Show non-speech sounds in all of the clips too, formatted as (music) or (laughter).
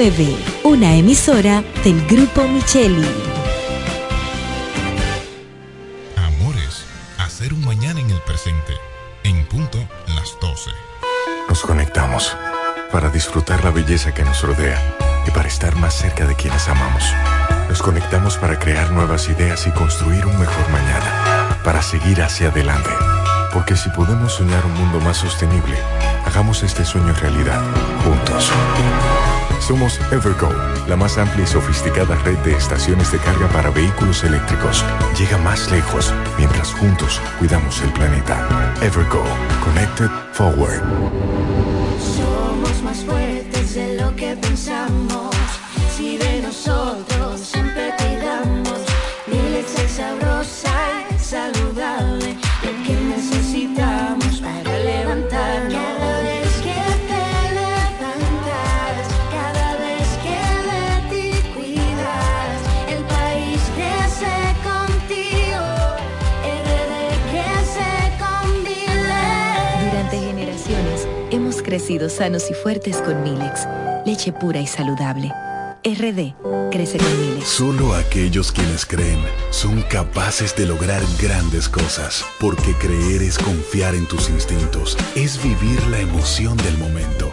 9, una emisora del Grupo Micheli. Amores, hacer un mañana en el presente, en punto las 12. Nos conectamos para disfrutar la belleza que nos rodea y para estar más cerca de quienes amamos. Nos conectamos para crear nuevas ideas y construir un mejor mañana, para seguir hacia adelante. Porque si podemos soñar un mundo más sostenible, hagamos este sueño realidad, juntos. Somos Evergo, la más amplia y sofisticada red de estaciones de carga para vehículos eléctricos. Llega más lejos mientras juntos cuidamos el planeta. Evergo, Connected Forward. Somos más fuertes de lo que pensamos. Si de nosotros siempre sanos y fuertes con Milex, leche pura y saludable. RD crece con Milex. Solo aquellos quienes creen son capaces de lograr grandes cosas, porque creer es confiar en tus instintos, es vivir la emoción del momento,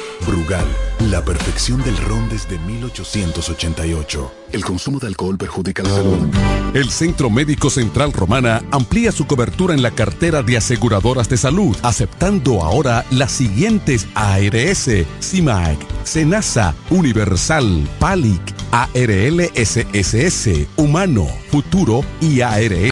Brugal, la perfección del ron desde 1888. El consumo de alcohol perjudica la salud. El Centro Médico Central Romana amplía su cobertura en la cartera de aseguradoras de salud, aceptando ahora las siguientes ARS, CIMAC, SENASA, Universal, PALIC, ARL SSS, Humano, Futuro y ARL.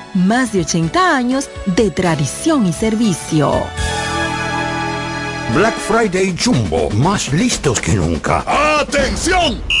más de 80 años de tradición y servicio. Black Friday Jumbo, más listos que nunca. ¡Atención!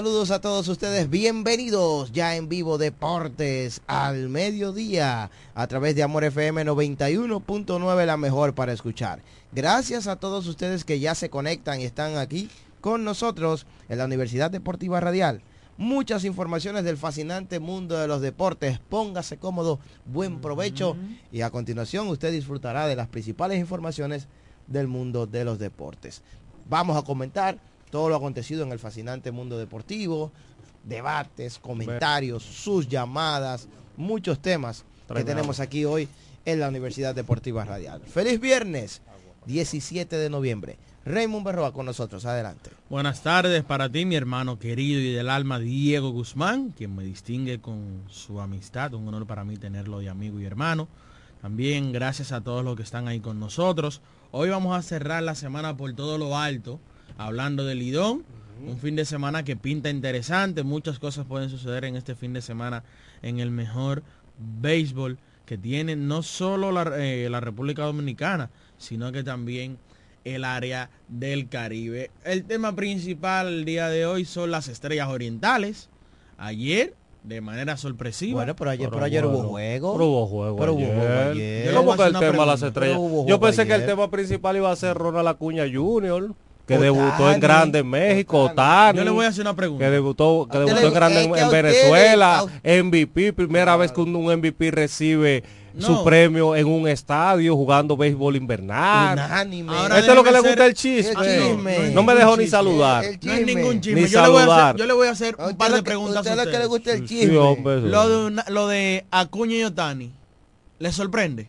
Saludos a todos ustedes, bienvenidos ya en vivo Deportes al mediodía a través de Amor FM 91.9, la mejor para escuchar. Gracias a todos ustedes que ya se conectan y están aquí con nosotros en la Universidad Deportiva Radial. Muchas informaciones del fascinante mundo de los deportes. Póngase cómodo, buen provecho y a continuación usted disfrutará de las principales informaciones del mundo de los deportes. Vamos a comentar todo lo acontecido en el fascinante mundo deportivo, debates, comentarios, sus llamadas, muchos temas que tenemos aquí hoy en la Universidad Deportiva Radial. Feliz viernes, 17 de noviembre. Raymond Berroa con nosotros, adelante. Buenas tardes para ti, mi hermano querido y del alma Diego Guzmán, quien me distingue con su amistad, un honor para mí tenerlo de amigo y hermano. También gracias a todos los que están ahí con nosotros. Hoy vamos a cerrar la semana por todo lo alto hablando del Lidón. Un fin de semana que pinta interesante. Muchas cosas pueden suceder en este fin de semana en el mejor béisbol que tiene no solo la, eh, la República Dominicana, sino que también el área del Caribe. El tema principal el día de hoy son las estrellas orientales. Ayer de manera sorpresiva. Bueno, pero ayer, pero ayer hubo juego. Pero hubo juego Pero hubo ayer. juego ayer. Yo ¿Cómo que el una tema de las pregunta. estrellas? Pero hubo Yo juego pensé que el tema principal iba a ser Ronald Acuña Jr., que Otani. debutó en grande en México, Otani. Yo le voy a hacer una pregunta. que debutó, que debutó en grande en, en Venezuela, MVP, primera vez que un, un MVP recibe No. su premio en un estadio jugando béisbol invernal. Unánime. Ahora Esto es lo que le gusta el chisme. el chisme. No me dejó ni saludar. El No es ningún chisme. Ni Yo le, voy a saludar. hacer, yo le voy a hacer un usted par de preguntas usted a lo que le gusta el Sí, chisme. hombre, Lo de, una- lo de Acuña y Otani, ¿le sorprende?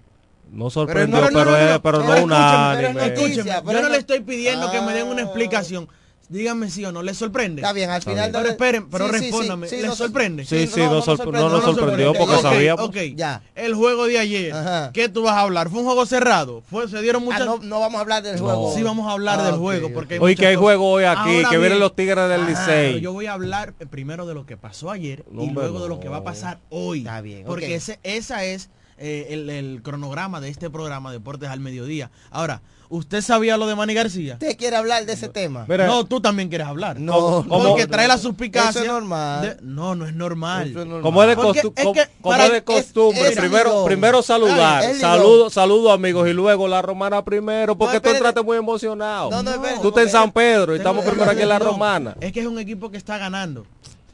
No sorprendió, no, pero, no, no, no, pero pero no escúcheme, unánime. pero no noticia, Escúcheme, pero yo no no- le estoy pidiendo que me den una Ah. explicación. Díganme sí o no, ¿le sorprende? Está bien, al final... Pero de- esperen, pero Sí, respóndame, sí, ¿le no- sorprende? Sí, sí, no, no nos no sorprendió porque Ok, sabíamos. Ok, Ya. el juego de ayer, Ajá. ¿qué tú vas a hablar? ¿Fue un juego cerrado? ¿Fue, ¿Se dieron Ah, muchas...? no, no vamos a hablar del No. juego. Sí, vamos a hablar Ah, del ok, juego, porque hay Hoy muchas que hay juego hoy aquí, Ahora que vienen bien, los Tigres del ah, Licey. Yo voy a hablar primero de lo que pasó ayer No, y luego de lo no. que va a pasar hoy. Está bien, Porque ese, esa es eh, el, el cronograma de este programa Deportes al Mediodía. Ahora, ¿usted sabía lo de Manny García? ¿Usted quiere hablar de ese tema? Mira, No, tú también quieres hablar. No, ¿Cómo- Porque no, trae la no. suspicacia. Eso es normal. de- no, no es normal. Eso es normal. Como es de, Porque costu- es co- que como para- es de es- costumbre, es primero, ligón. primero saludar, Ay, saludo, saludo amigos y luego la romana primero, porque tú entraste muy emocionado. No, no, tú estás en San Pedro y estamos primero aquí en la no, romana. Es que es un equipo que está ganando.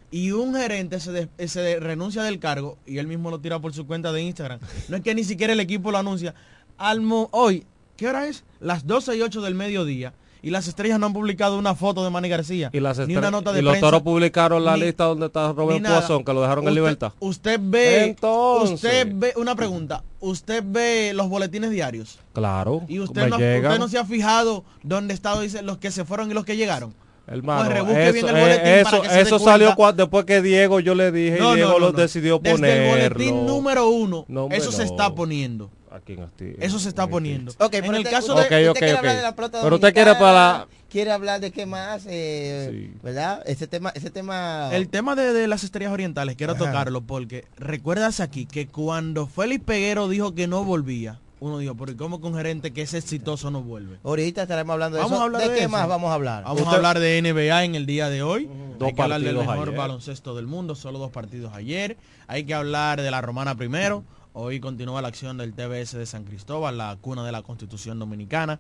Y un gerente se, de- se de- renuncia del cargo y él mismo lo tira por su cuenta de Instagram. No es que ni siquiera el equipo lo anuncia. Al mo- hoy, ¿qué hora es? Las 12 y 8 del mediodía. Y las estrellas no han publicado una foto de Manny García. Y, las ni una nota de y los toros publicaron la ni- lista donde está Robert. Poisson, que lo dejaron en Usted- libertad. Usted ve, Entonces. usted ve, una pregunta, usted ve los boletines diarios Claro, y usted no, usted no se ha fijado dónde está dice, los que se fueron y los que llegaron. Hermano, Pues eso, eh, eso, eso salió después que Diego yo le dije No, y Diego no, no, lo no. decidió Desde ponerlo. el boletín número uno, No, hombre, eso se está poniendo. Aquí en Asti- Eso se está en poniendo. Asti- Ok, en pero el usted- caso de... usted ok, quiere ok. hablar de la pelota Pero usted quiere para- quiere hablar de qué más, eh, Sí. ¿verdad? Ese tema, ese tema. El tema de, de las estrellas orientales, quiero Ajá. tocarlo porque recuerdas aquí que cuando Félix Peguero dijo que no volvía, uno dijo, pero ¿y cómo que un gerente que es exitoso no vuelve? Ahorita estaremos hablando de Vamos eso. a hablar ¿De, de qué eso. más vamos a hablar? Vamos Usted- a hablar de NBA en el día de hoy. Dos Hay que hablar del mejor ayer. baloncesto del mundo, solo dos partidos ayer. Hay que hablar de la romana primero. Hoy continúa la acción del TBS de San Cristóbal, la cuna de la Constitución Dominicana.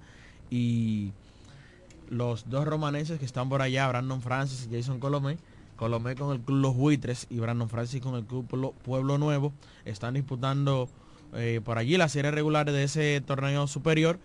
Y los dos romanenses que están por allá, Brandon Francis y Jason Colomé, Colomé con el Club Los Buitres y Brandon Francis con el Club Pueblo Nuevo, están disputando eh, por allí la serie regular de ese torneo superior.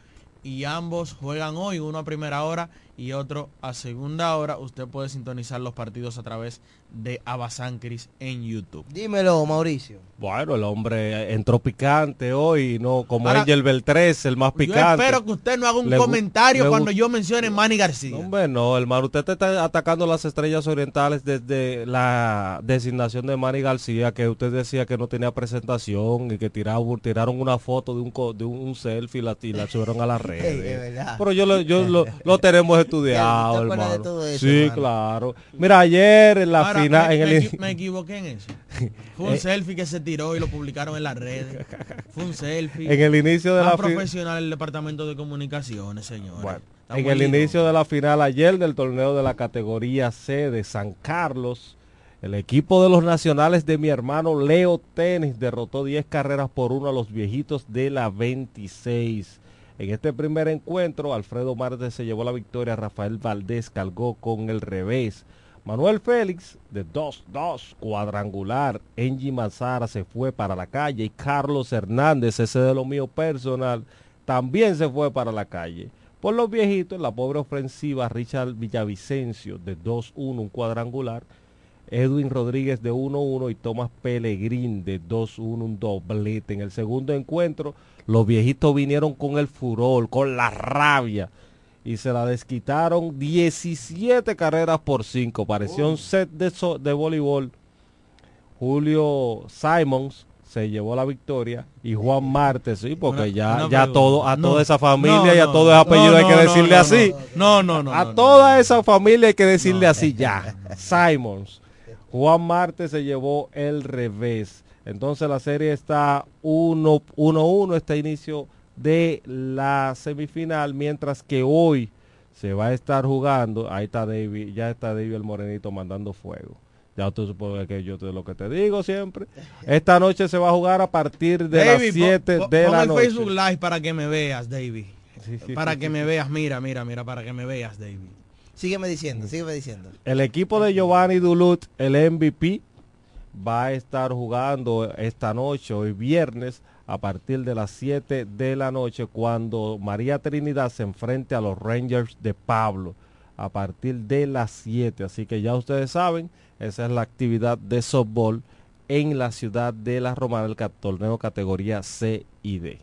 Y ambos juegan hoy, uno a primera hora y otro a segunda hora. Usted puede sintonizar los partidos a través de Abasancris en YouTube. Dímelo, Mauricio. Bueno, el hombre entró picante hoy, no como Ahora, Angel Beltrés, el más Yo picante. espero que usted no haga un Le comentario cuando yo mencione Manny García. No, hombre, no, hermano, usted te está atacando las estrellas orientales desde la designación de Manny García, que usted decía que no tenía presentación y que tiraba, tiraron una foto de un, co- de un, selfie y la, y la subieron a las (laughs) redes. Pero yo, lo, yo lo, lo tenemos estudiado, ¿Te acuerdas de hermano. todo eso, sí, hermano? claro. Mira, ayer en la Ahora, final, me, en me el... me equivoqué en eso. (laughs) Fue un selfie que se tiró y lo publicaron en las redes. Fue un selfie. En el inicio de la profesional el departamento de comunicaciones, señores. Bueno, en el inicio de la final ayer del torneo de la categoría C de San Carlos, el equipo de los nacionales de mi hermano Leo Tenis derrotó 10 carreras por uno a los viejitos de la 26. En este primer encuentro, Alfredo Marte se llevó la victoria, Rafael Valdés cargó con el revés. Manuel Félix de 2-2 cuadrangular. Engie Mazara se fue para la calle y Carlos Hernández, ese de lo mío personal, también se fue para la calle. Por los viejitos, la pobre ofensiva Richard Villavicencio de 2-1 un cuadrangular. Edwin Rodríguez de 1-1 y Tomás Pellegrín de 2-1 un doblete. En el segundo encuentro, los viejitos vinieron con el furor, con la rabia y se la desquitaron 17 carreras por 5. Pareció un set de, de voleibol. Julio Simons se llevó la victoria y Juan Martes, sí, porque ya, ya todo, a toda esa familia y a todo ese apellido hay que decirle así. No, no, no. A toda esa familia hay que decirle así ya. (laughs) Simons. Juan Martes se llevó el revés. Entonces la serie está 1-1, este inicio de la semifinal, mientras que hoy se va a estar jugando, ahí está David, ya está David el Morenito mandando fuego. Ya tú supones que yo te lo que te digo siempre. Esta noche se va a jugar a partir de las 7 de la noche. Facebook Live para que me veas, David. para que me veas, mira, mira, mira, para que me veas, David. Sígueme diciendo, sígueme diciendo. El equipo de Giovanni Duluth, el MVP, va a estar jugando esta noche, hoy viernes, a partir de las 7 de la noche cuando María Trinidad se enfrente a los Rangers de Pablo a partir de las 7. Así que ya ustedes saben, esa es la actividad de softball en la ciudad de La Romana, el torneo categoría C y D.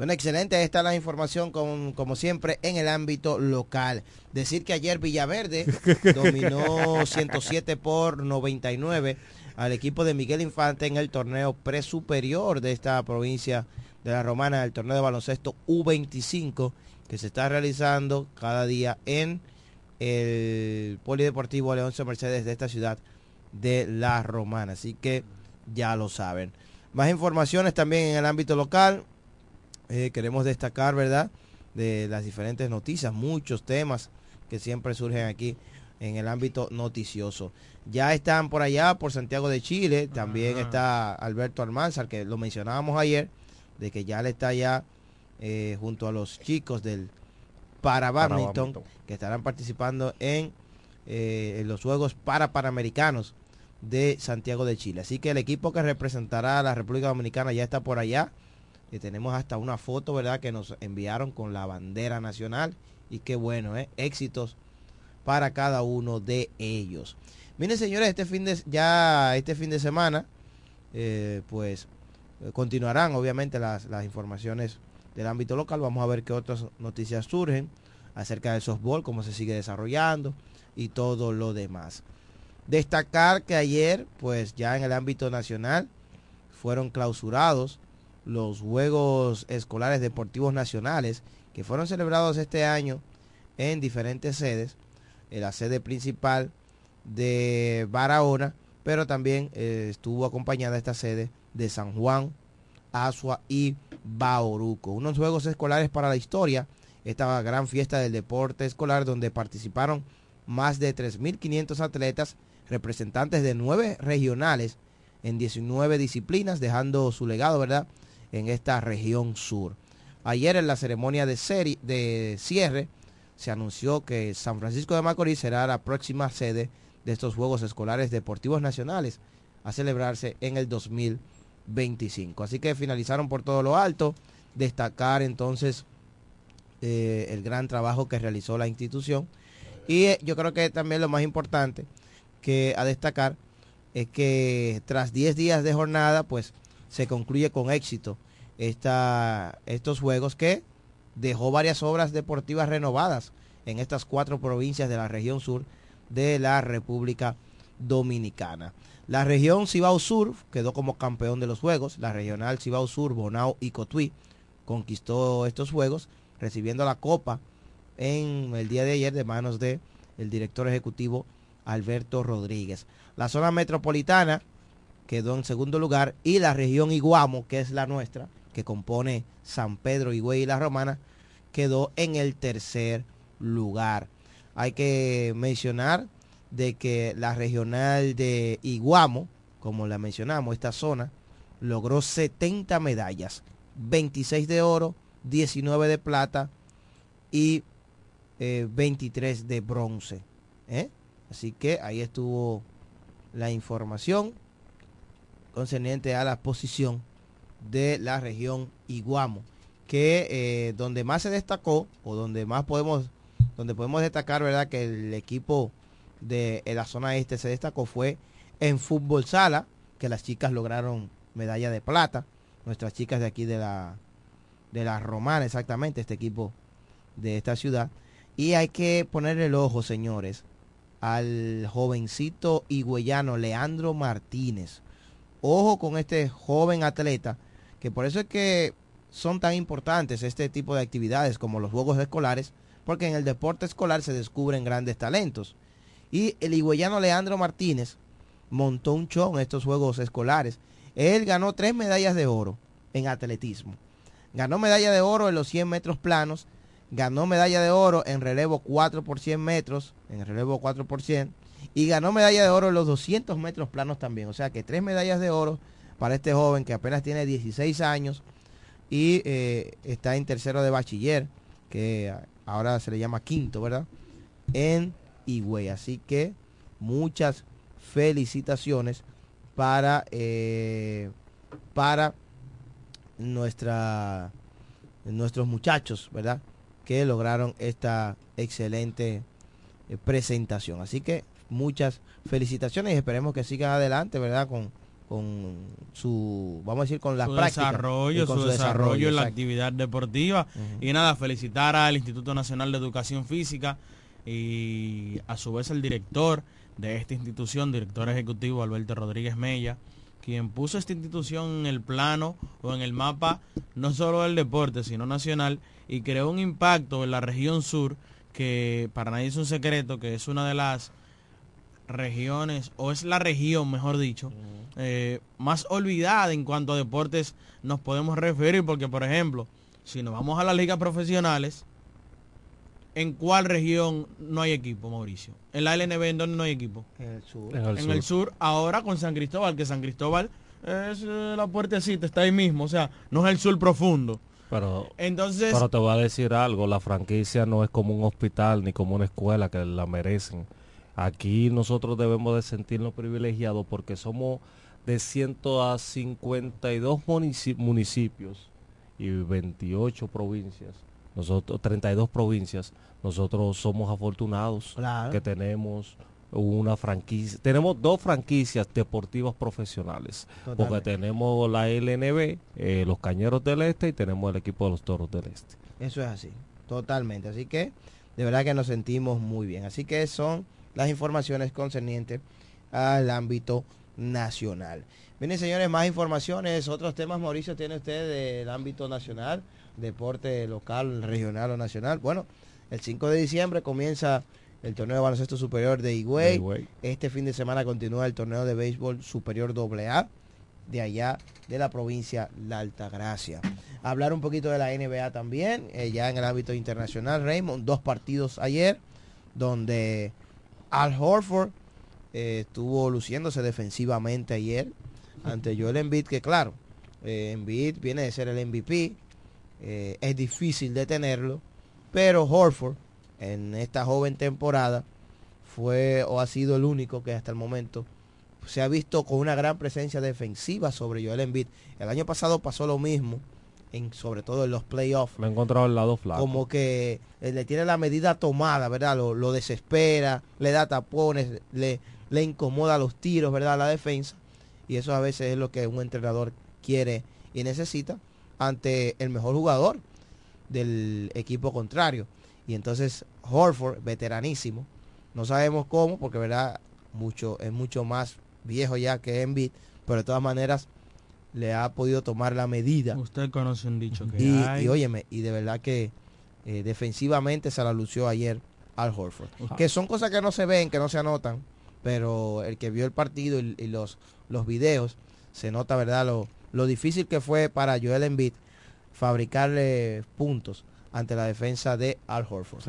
Bueno, excelente. Esta es la información, como siempre, en el ámbito local. Decir que ayer Villaverde (laughs) dominó 107 por 99 al equipo de Miguel Infante en el torneo presuperior de esta provincia de la Romana, el torneo de baloncesto U25 que se está realizando cada día en el Polideportivo Leoncio Mercedes de esta ciudad de la Romana. Así que ya lo saben. Más informaciones también en el ámbito local. Eh, queremos destacar, ¿verdad? De las diferentes noticias, muchos temas que siempre surgen aquí en el ámbito noticioso. Ya están por allá, por Santiago de Chile, también está Alberto Almanzar, que lo mencionábamos ayer, de que ya le está ya eh, junto a los chicos del para badminton, que estarán participando en, eh, en, los Juegos para Panamericanos de Santiago de Chile. Así que el equipo que representará a la República Dominicana ya está por allá. Y tenemos hasta una foto, ¿verdad?, que nos enviaron con la bandera nacional. Y qué bueno, ¿eh? Éxitos para cada uno de ellos. Miren señores, este fin de, ya este fin de semana, eh, pues eh, continuarán obviamente las, las, informaciones del ámbito local. Vamos a ver qué otras noticias surgen acerca del softball, cómo se sigue desarrollando y todo lo demás. Destacar que ayer, pues ya en el ámbito nacional, fueron clausurados los Juegos Escolares Deportivos Nacionales que fueron celebrados este año en diferentes sedes la sede principal de Barahona, pero también eh, estuvo acompañada esta sede de San Juan, Asua y Bauruco. Unos juegos escolares para la historia, esta gran fiesta del deporte escolar donde participaron más de 3.500 atletas, representantes de nueve regionales en 19 disciplinas, dejando su legado, ¿verdad?, en esta región sur. Ayer en la ceremonia de, serie, de cierre, se anunció que San Francisco de Macorís será la próxima sede de estos Juegos Escolares Deportivos Nacionales a celebrarse en el 2025. Así que finalizaron por todo lo alto. Destacar entonces eh, el gran trabajo que realizó la institución. Y eh, yo creo que también lo más importante que a destacar es que tras 10 días de jornada, pues se concluye con éxito esta, estos juegos que dejó varias obras deportivas renovadas en estas cuatro provincias de la región sur de la República Dominicana. La región Cibao Sur quedó como campeón de los Juegos. La regional Cibao Sur, Bonao y Cotuí conquistó estos Juegos, recibiendo la copa en el día de ayer de manos de el director ejecutivo Alberto Rodríguez. La zona metropolitana quedó en segundo lugar y la región Iguamo, que es la nuestra, que compone San Pedro, Higüey y La Romana, quedó en el tercer lugar. Hay que mencionar de que la regional de Iguamo, como la mencionamos, esta zona, logró 70 medallas, 26 de oro, 19 de plata y 23 eh, de bronce. ¿eh? Así que ahí estuvo la información concerniente a la posición de la región Iguamo, que eh, donde más se destacó o donde más podemos, donde podemos destacar, verdad, que el equipo de la zona este se destacó fue en fútbol sala, que las chicas lograron medalla de plata, nuestras chicas de aquí de la de la Romana, exactamente, este equipo de esta ciudad. Y hay que poner el ojo, señores, al jovencito higüeyano Leandro Martínez. Ojo con este joven atleta, que por eso es que son tan importantes este tipo de actividades como los juegos escolares, porque en el deporte escolar se descubren grandes talentos. Y el higüeyano Leandro Martínez montó un show en estos juegos escolares. Él ganó tres medallas de oro en atletismo. Ganó medalla de oro en los 100 metros planos, ganó medalla de oro en relevo 4 por 100 metros, en relevo 4 por 100, y ganó medalla de oro en los 200 metros planos también. O sea que tres medallas de oro para este joven que apenas tiene 16 años y eh, está en tercero de bachiller, que ahora se le llama quinto, ¿verdad? En Higüey. Así que muchas felicitaciones para, eh, para nuestra, nuestros muchachos, ¿verdad? Que lograron esta excelente eh, presentación. Así que muchas felicitaciones y esperemos que sigan adelante, ¿verdad? Con, con su, vamos a decir, con la su práctica. Desarrollo, con su, desarrollo, en la actividad deportiva. Y nada, felicitar al Instituto Nacional de Educación Física y a su vez el director de esta institución, director ejecutivo Alberto Rodríguez Mella, quien puso esta institución en el plano o en el mapa no solo del deporte, sino nacional, y creó un impacto en la región sur que para nadie es un secreto, que es una de las regiones, o es la región, mejor dicho, eh, más olvidada en cuanto a deportes nos podemos referir, porque por ejemplo, si nos vamos a las ligas profesionales, ¿En cuál región no hay equipo, Mauricio? En la LNB, ¿en dónde no hay equipo? En el sur. En el, sur. ahora con San Cristóbal, que San Cristóbal es eh, la puertecita, está ahí mismo, o sea, no es el sur profundo. Pero, Entonces, pero te voy a decir algo, la franquicia no es como un hospital ni como una escuela que la merecen. Aquí nosotros debemos de sentirnos privilegiados porque somos de 152 municipios y 28 provincias nosotros 32 provincias, nosotros somos afortunados que tenemos una franquicia, tenemos dos franquicias deportivas profesionales, porque tenemos la LNB, eh, los Cañeros del Este y tenemos el equipo de los Toros del Este. Eso es así, totalmente. Así que de verdad que nos sentimos muy bien. Así que son las informaciones concernientes al ámbito nacional. Miren, señores, más informaciones, otros temas, Mauricio, tiene usted del ámbito nacional deporte local, regional o nacional. Bueno, el 5 de diciembre comienza el torneo de baloncesto superior de Higüey. Este fin de semana continúa el torneo de béisbol superior AA de allá de la provincia La Altagracia. Hablar un poquito de la NBA también, eh, ya en el ámbito internacional, Raymond, dos partidos ayer, donde Al Horford eh, estuvo luciéndose defensivamente ayer ante Joel Embiid, que claro, eh, Embiid viene de ser el MVP, eh, es difícil detenerlo, pero Horford en esta joven temporada fue o ha sido el único que hasta el momento se ha visto con una gran presencia defensiva sobre Joel Embiid. El año pasado pasó lo mismo, en, sobre todo en los playoffs. Me he encontrado el lado flaco. Como que eh, le tiene la medida tomada, ¿verdad? Lo, desespera, le da tapones, le, le incomoda los tiros, ¿verdad? La defensa. Y eso a veces es lo que un entrenador quiere y necesita ante el mejor jugador del equipo contrario. Y entonces Horford, veteranísimo, no sabemos cómo, porque verdad mucho, es mucho más viejo ya que Embiid, pero de todas maneras le ha podido tomar la medida. Usted conoce un dicho que y, hay. y óyeme, y de verdad que eh, defensivamente se la lució ayer al Horford. Que son cosas que no se ven, que no se anotan, pero el que vio el partido y, y los, los videos, se nota, ¿verdad? Lo, lo difícil que fue para Joel Embiid fabricarle puntos ante la defensa de Al Horford.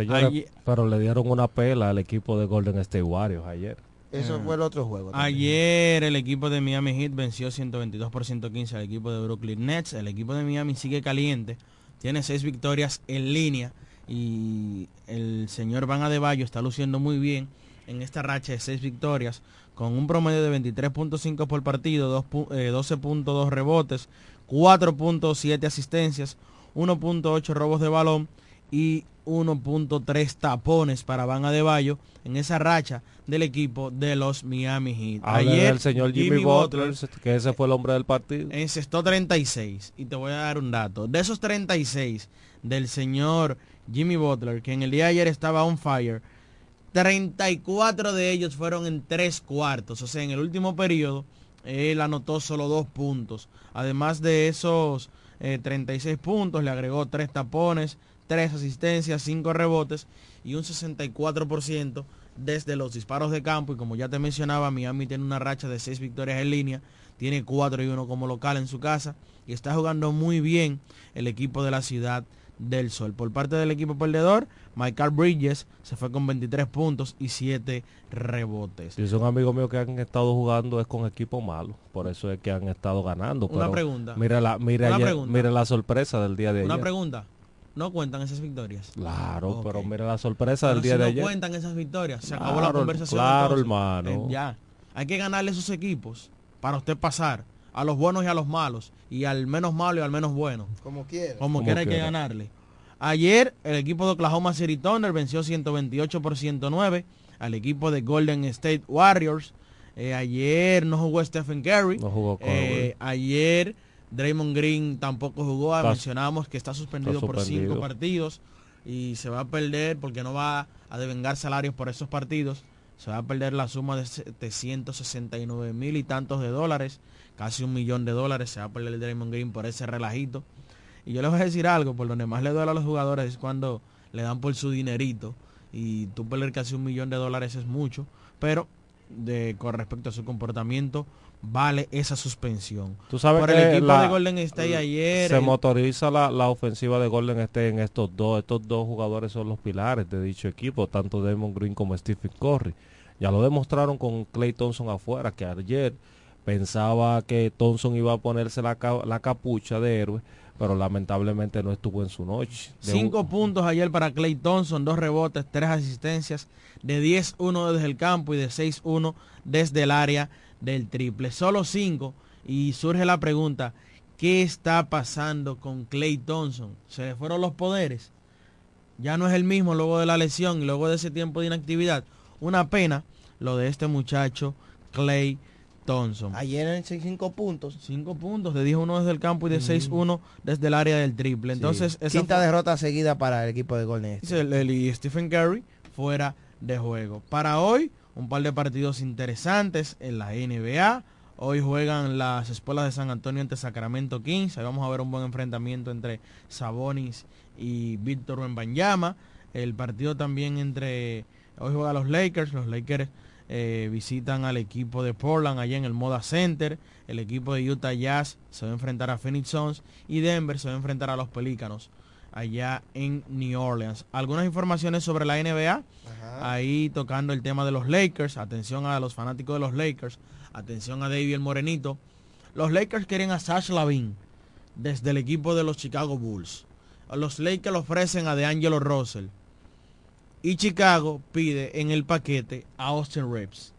Pero le dieron una pela al equipo de Golden State Warriors ayer. Eso Ah. fue el otro juego. también. Ayer el equipo de Miami Heat venció 122 por 115 al equipo de Brooklyn Nets. El equipo de Miami sigue caliente. Tiene seis victorias en línea. Y el señor Van Adebayo está luciendo muy bien en esta racha de seis victorias. Con un promedio de 23.5 por partido, dos pu- eh, 12.2 rebotes, 4.7 asistencias, 1.8 robos de balón y 1.3 tapones para Van Adebayo en esa racha del equipo de los Miami Heat. Habla Ayer del señor Jimmy, Butler, que ese fue el hombre del partido. encestó 36 y te voy a dar un dato. De esos 36 del señor Jimmy Butler, que en el día de ayer estaba on fire, 34 de ellos fueron en tres cuartos. O sea, en el último periodo, él anotó solo dos puntos. Además de esos eh, 36 puntos, le agregó tres tapones, tres asistencias, cinco rebotes y un 64% desde los disparos de campo. Y como ya te mencionaba, Miami tiene una racha de seis victorias en línea. Tiene 4 y 1 como local en su casa. Y está jugando muy bien el equipo de la ciudad del Sol. Por parte del equipo perdedor, Michael Bridges se fue con 23 puntos y 7 rebotes. Dice un amigo mío que han estado jugando es con equipo malo, por eso es que han estado ganando. Una pero pregunta. Mira la, mira, Una ayer- pregunta. mira la sorpresa del día de Una ayer. pregunta. ¿No cuentan esas victorias? Claro, pero mira la sorpresa Pero del día si de no ayer. cuentan esas victorias. Se acabó la conversación. claro, entonces. hermano. Eh, ya. Hay que ganarle esos equipos para usted pasar a los buenos y a los malos. Y al menos malo y al menos bueno. Como quiera. Como, Como quiera hay que ganarle. Ayer el equipo de Oklahoma City Thunder venció 128 por 109 al equipo de Golden State Warriors. Eh, ayer no jugó Stephen Curry. No jugó Eh, ayer Draymond Green tampoco jugó. Está- Mencionábamos que está suspendido, está por cinco partidos y se va a perder porque no va a devengar salarios por esos partidos. Se va a perder la suma de 769 mil y tantos de dólares, casi un millón de dólares. Se va a perder Draymond Green por ese relajito. Y yo les voy a decir algo, por donde más le duele a los jugadores es cuando le dan por su dinerito. Y tú perder casi un millón de dólares es mucho. Pero de, con respecto a su comportamiento, vale esa suspensión. Tú sabes por que el equipo la- de Golden State ayer. se el- motoriza la, la ofensiva de Golden State en estos dos. Estos dos jugadores son los pilares de dicho equipo, tanto Damon Green como Stephen Curry. Ya lo demostraron con Clay Thompson afuera, que ayer pensaba que Thompson iba a ponerse la, la capucha de héroe, pero lamentablemente no estuvo en su noche. De un- Cinco puntos ayer para Clay Thompson, dos rebotes, tres asistencias, de 10-1 desde el campo y de 6-1 desde el área del triple. Solo cinco. Y surge la pregunta, ¿qué está pasando con Clay Thompson? ¿Se le fueron los poderes? Ya no es el mismo luego de la lesión y luego de ese tiempo de inactividad. Una pena lo de este muchacho Clay Thompson. Ayer en 5 puntos. 5 puntos, de 10-1 desde el campo y de 6-1 desde el área del triple. Entonces, esa Quinta fue- derrota seguida para el equipo de Golden State. Y Stephen Curry fuera de juego. Para hoy, un par de partidos interesantes en la NBA. Hoy juegan las escuelas de San Antonio ante Sacramento Kings. Ahí vamos a ver un buen enfrentamiento entre Sabonis y Víctor Wembanyama. El partido también entre... Hoy juegan los Lakers. Los Lakers eh, visitan al equipo de Portland allá en el Moda Center. El equipo de Utah Jazz se va a enfrentar a Phoenix Suns. Y Denver se va a enfrentar a los Pelícanos allá en New Orleans. Algunas informaciones sobre la NBA. Ahí tocando el tema de los Lakers. Atención a los fanáticos de los Lakers. Atención a David el Morenito. Los Lakers quieren a Sash Lavin desde el equipo de los Chicago Bulls. Los Lakers ofrecen a DeAngelo Russell. Y Chicago pide en el paquete a Austin Reeves.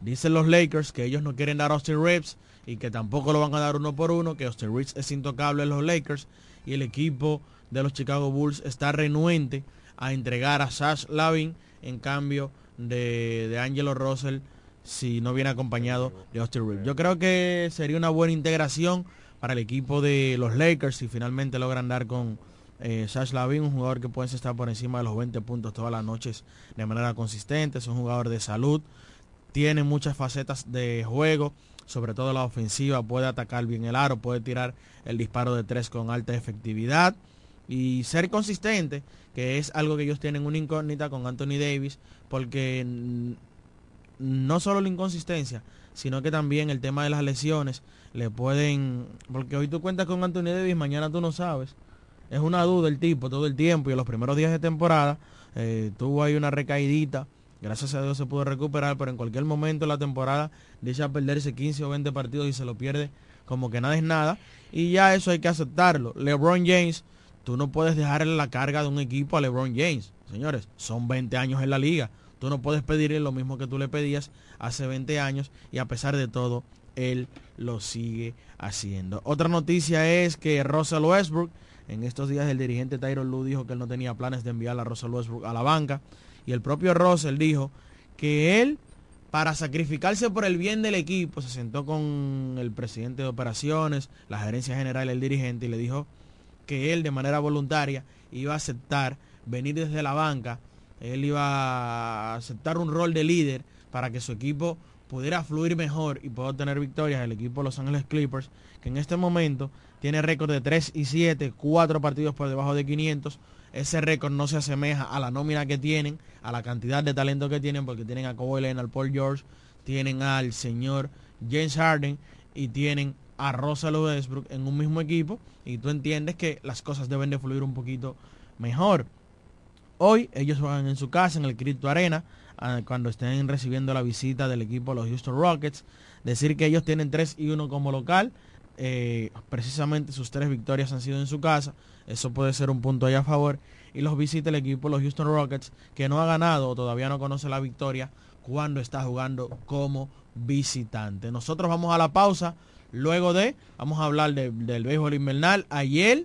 Dicen los Lakers que ellos no quieren dar a Austin Reeves y que tampoco lo van a dar uno por uno, que Austin Reeves es intocable en los Lakers y el equipo de los Chicago Bulls está renuente a entregar a Sash Lavin. En cambio de, de Angelo Russell si no viene acompañado de Austin Reeves. Yo creo que sería una buena integración para el equipo de los Lakers si finalmente logran dar con eh, Sash Lavin, un jugador que puede estar por encima de los 20 puntos todas las noches de manera consistente, es un jugador de salud, tiene muchas facetas de juego, sobre todo la ofensiva, puede atacar bien el aro, puede tirar el disparo de tres con alta efectividad y ser consistente, que es algo que ellos tienen una incógnita con Anthony Davis, porque no solo la inconsistencia, sino que también el tema de las lesiones le pueden, porque hoy tú cuentas con Anthony Davis, mañana tú no sabes. es una duda el tipo todo el tiempo y en los primeros días de temporada eh, tuvo ahí una recaidita. Gracias a Dios se pudo recuperar, pero en cualquier momento de la temporada dice a perderse 15 o 20 partidos y se lo pierde como que nada es nada. Y ya eso hay que aceptarlo. LeBron James, tú no puedes dejarle la carga de un equipo a LeBron James. Señores, son 20 años en la liga. Tú no puedes pedirle lo mismo que tú le pedías hace 20 años y a pesar de todo, él lo sigue haciendo. Otra noticia es que Russell Westbrook, en estos días el dirigente Tyron Lue dijo que él no tenía planes de enviar a Russell Westbrook a la banca y el propio Russell dijo que él para sacrificarse por el bien del equipo, se sentó con el presidente de operaciones, la gerencia general, el dirigente, y le dijo que él de manera voluntaria iba a aceptar venir desde la banca, él iba a aceptar un rol de líder para que su equipo pudiera fluir mejor y pueda obtener victorias. El equipo de Los Ángeles Clippers, que en este momento tiene récord de 3 y 7, 4 partidos por debajo de 500. Ese récord no se asemeja a la nómina que tienen, a la cantidad de talento que tienen, porque tienen a Kawhi Leonard, Paul George, tienen al señor James Harden y tienen a Russell Westbrook en un mismo equipo y tú entiendes que las cosas deben de fluir un poquito mejor. Hoy ellos juegan en su casa, en el Crypto Arena, ah, cuando estén recibiendo la visita del equipo de los Houston Rockets. Decir que ellos tienen 3 y 1 como local. Eh, precisamente sus tres victorias han sido en su casa. Eso puede ser un punto ahí a favor. Y los visita el equipo, los Houston Rockets, que no ha ganado o todavía no conoce la victoria cuando está jugando como visitante. Nosotros vamos a la pausa. Luego de, vamos a hablar del béisbol invernal. Ayer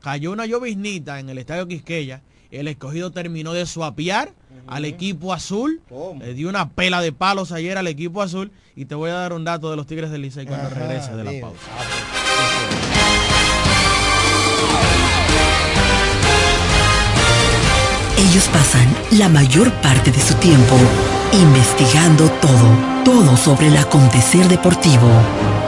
cayó una lloviznita en el estadio Quisqueya el escogido terminó de suapiar al equipo azul. Le dio una pela de palos ayer al equipo azul. Y te voy a dar un dato de los Tigres del Licey cuando regrese de la pausa. Ellos pasan la mayor parte de su tiempo investigando todo, todo sobre el acontecer deportivo.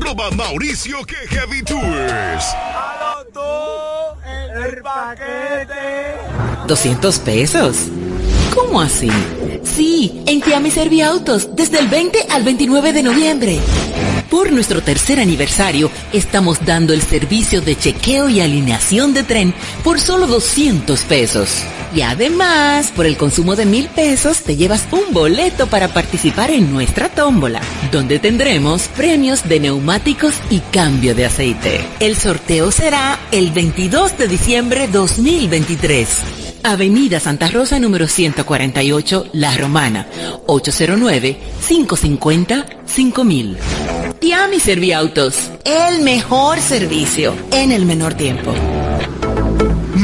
Arroba Mauricio que Heavy Tours. el paquete. 200 pesos. ¿Cómo así? Sí, en Tiami Serviautos, desde el 20 al 29 de noviembre. Por nuestro tercer aniversario, estamos dando el servicio de chequeo y alineación de tren por solo 200 pesos. Y además, por el consumo de mil pesos, te llevas un boleto para participar en nuestra tómbola, donde tendremos premios de neumáticos y cambio de aceite. El sorteo será el 22 de diciembre 2023. Avenida Santa Rosa número 148, La Romana, 809-550-5000. Tiami Serviautos, el mejor servicio en el menor tiempo.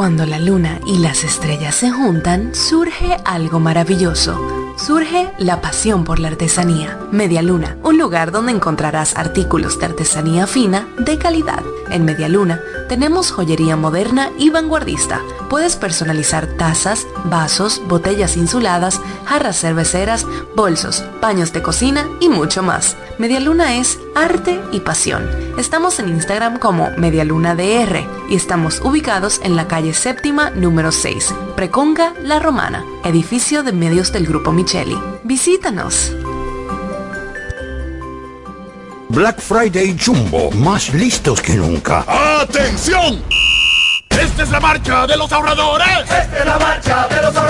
Cuando la luna y las estrellas se juntan, surge algo maravilloso. Surge la pasión por la artesanía. Media Luna, un lugar donde encontrarás artículos de artesanía fina de calidad. En Media Luna tenemos joyería moderna y vanguardista. Puedes personalizar tazas, vasos, botellas insuladas, jarras cerveceras, bolsos, paños de cocina y mucho más. Media Luna es arte y pasión. Estamos en Instagram como MedialunaDR y estamos ubicados en la calle séptima número 6, Preconga La Romana, edificio de medios del Grupo Micheli. Visítanos. Black Friday Jumbo, más listos que nunca. ¡Atención! Esta es la marcha de los ahorradores. Esta es la marcha de los ahorradores.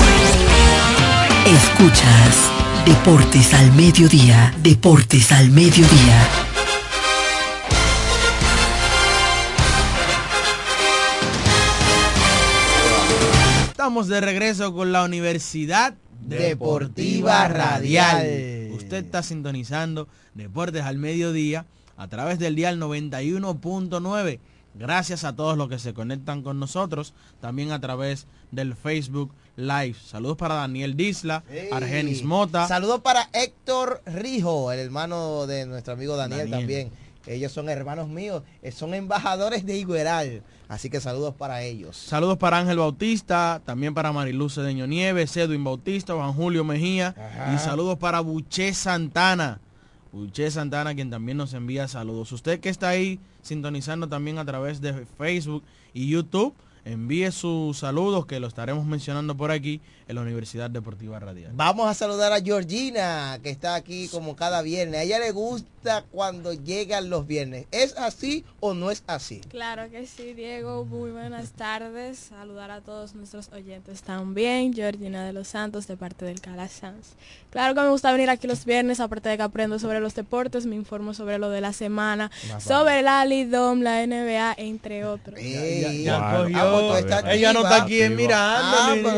Escuchas Deportes al Mediodía, Deportes al Mediodía. Estamos de regreso con la Universidad Deportiva Radial. Usted está sintonizando Deportes al Mediodía a través del dial 91.9. Gracias a todos los que se conectan con nosotros, también a través del Facebook Live. Saludos para Daniel Disla, Hey. Argenis Mota. Saludos para Héctor Rijo, el hermano de nuestro amigo Daniel, Daniel. también. Ellos son hermanos míos, eh, son embajadores de Igueral. Así que saludos para ellos. Saludos para Ángel Bautista, también para Mariluz Cedeño Nieves, Edwin Bautista, Juan Julio Mejía Ajá. y saludos para Buché Santana. Buché Santana, quien también nos envía saludos. Usted que está ahí sintonizando también a través de Facebook y YouTube, envíe sus saludos que lo estaremos mencionando por aquí en la Universidad Deportiva Radial. Vamos a saludar a Georgina, que está aquí como cada viernes. A ella le gusta cuando llegan los viernes. ¿Es así o no es así? Claro que sí, Diego. Muy buenas tardes. Saludar a todos nuestros oyentes también. Georgina de los Santos, de parte del Calazans. Claro que me gusta venir aquí los viernes, aparte de que aprendo sobre los deportes, me informo sobre lo de la semana, sobre la Lidom, la NBA, entre otros. Ella no está aquí mirando.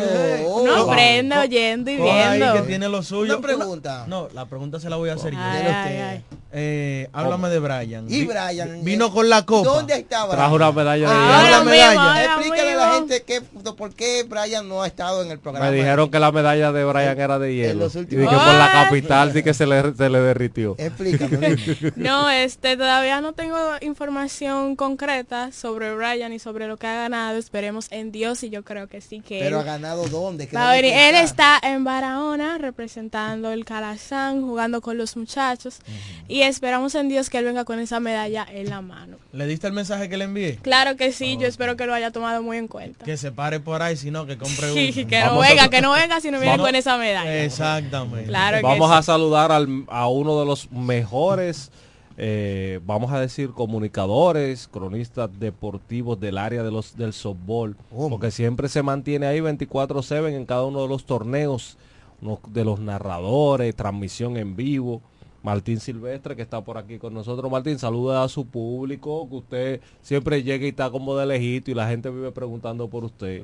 no aprende oyendo y viendo. que tiene lo suyo. Una pregunta. No, la pregunta se la voy a hacer yo. Ay, Eh, háblame de Brian. Y Brian. Vino con la copa. ¿Dónde está Brian? Trajo una medalla de Ah, la medalla. Explícale a la gente que, por qué Brian no ha estado en el programa. Me dijeron que la medalla de Brian era de hielo. Y que por la capital sí que se le, se le derritió. Explícame. (laughs) No, este, todavía no tengo información concreta sobre Brian y sobre lo que ha ganado. Esperemos en Dios y yo creo que sí que Pero él ha ganado dónde? ¿Qué va. Él está en Barahona representando el Calazán, jugando con los muchachos y esperamos en Dios que él venga con esa medalla en la mano. ¿Le diste el mensaje que le envié? Claro que sí, yo espero que lo haya tomado muy en cuenta. Que se pare por ahí, sino que compre uno. Sí, que no venga, que no venga si no viene Vamos- con esa medalla. Exactamente. Claro que Vamos sí. a saludar al- a uno de los mejores, eh, vamos a decir, comunicadores, cronistas deportivos del área de los del softball, porque siempre se mantiene ahí 24/7 en cada uno de los torneos, uno de los narradores, transmisión en vivo. Martín Silvestre, que está por aquí con nosotros. Martín, saluda a su público, que usted siempre llega y está como de lejito y la gente vive preguntando por usted.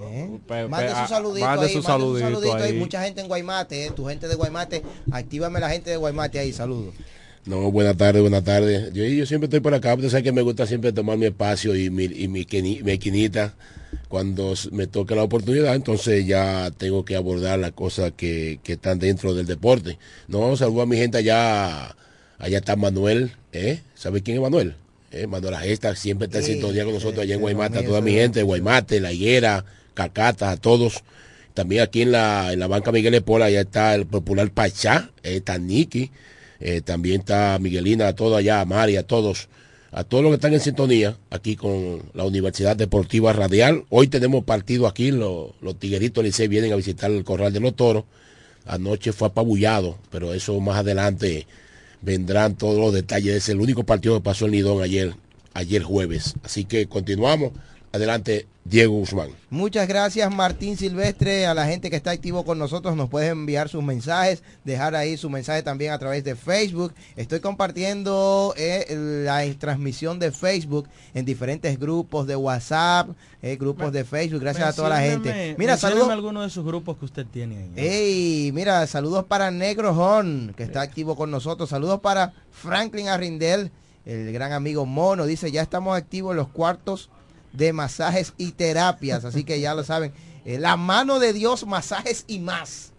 ¿Eh? Pe- Mande su saludito mande ahí, su mande su saludito saludito ahí. ahí. Mucha gente en Guaymate, eh, tu gente de Guaymate. Actívame la gente de Guaymate ahí, saludos. No, buenas tardes, buenas tardes. Yo, yo siempre estoy por acá, usted sabe que me gusta siempre tomar mi espacio y mi, y mi, queni- mi esquinita cuando me toque la oportunidad, entonces ya tengo que abordar las cosas que, que están dentro del deporte. No, saludo a mi gente allá, allá está Manuel, ¿eh? ¿Sabe quién es Manuel? ¿Eh? Manuel Agesta siempre está en Sí, sintonía con nosotros allá en ese Guaymate, a toda mi gente de Guaymate, La Higuera, Cacata, a todos. También aquí en la, en la banca Miguel Epola, allá está el popular Pachá, está Niki, eh, también está Miguelina, a todos allá, a Mari, a todos, a todos los que están en sintonía aquí con la Universidad Deportiva Radial. Hoy tenemos partido aquí, los, los tigueritos Licey vienen a visitar el Corral de los Toros. Anoche fue apabullado, pero eso más adelante vendrán todos los detalles. Es el único partido que pasó en Lidón ayer, ayer jueves. Así que continuamos. Adelante, Diego Guzmán. Muchas gracias Martín Silvestre, a la gente que está activo con nosotros, nos pueden enviar sus mensajes, dejar ahí su mensaje también a través de Facebook. Estoy compartiendo eh, la transmisión de Facebook en diferentes grupos de WhatsApp, eh, grupos de Facebook, gracias a toda la gente. Mira, saludos. alguno de sus grupos que usted tiene ahí. Ey, mira, saludos para Negro Horn, que está activo con nosotros. Saludos para Franklin Arrindel, el gran amigo Mono. Dice, ya estamos activos en los cuartos de masajes y terapias. Así que ya lo saben. Eh, la mano de Dios, masajes y más.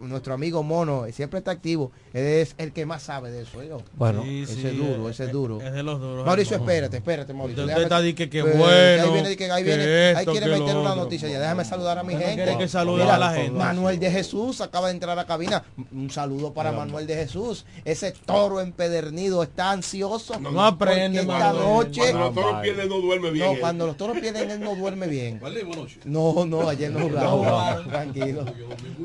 Nuestro amigo Mono eh, siempre está activo. Él es el que más sabe de eso. yo. Bueno. Sí, ese sí, es duro, eh, ese es eh, duro. es de los duros, Mauricio, espérate, espérate, Mauricio. Usted está que Eh, Ahí viene, que ahí que viene, ahí esto, quiere que meter una otro. noticia ya. Déjame saludar a mi Usted no gente. que salude Mira, a la gente. Manuel de Jesús acaba de entrar a la cabina. Un saludo para Manuel de Jesús. Ese toro empedernido está ansioso. No aprende, porque esta noche. Cuando los toros pierden, no duerme bien. No, él. cuando los toros pierden, él no duerme bien. No, no, ayer no (laughs) jugaba. Tranquilo,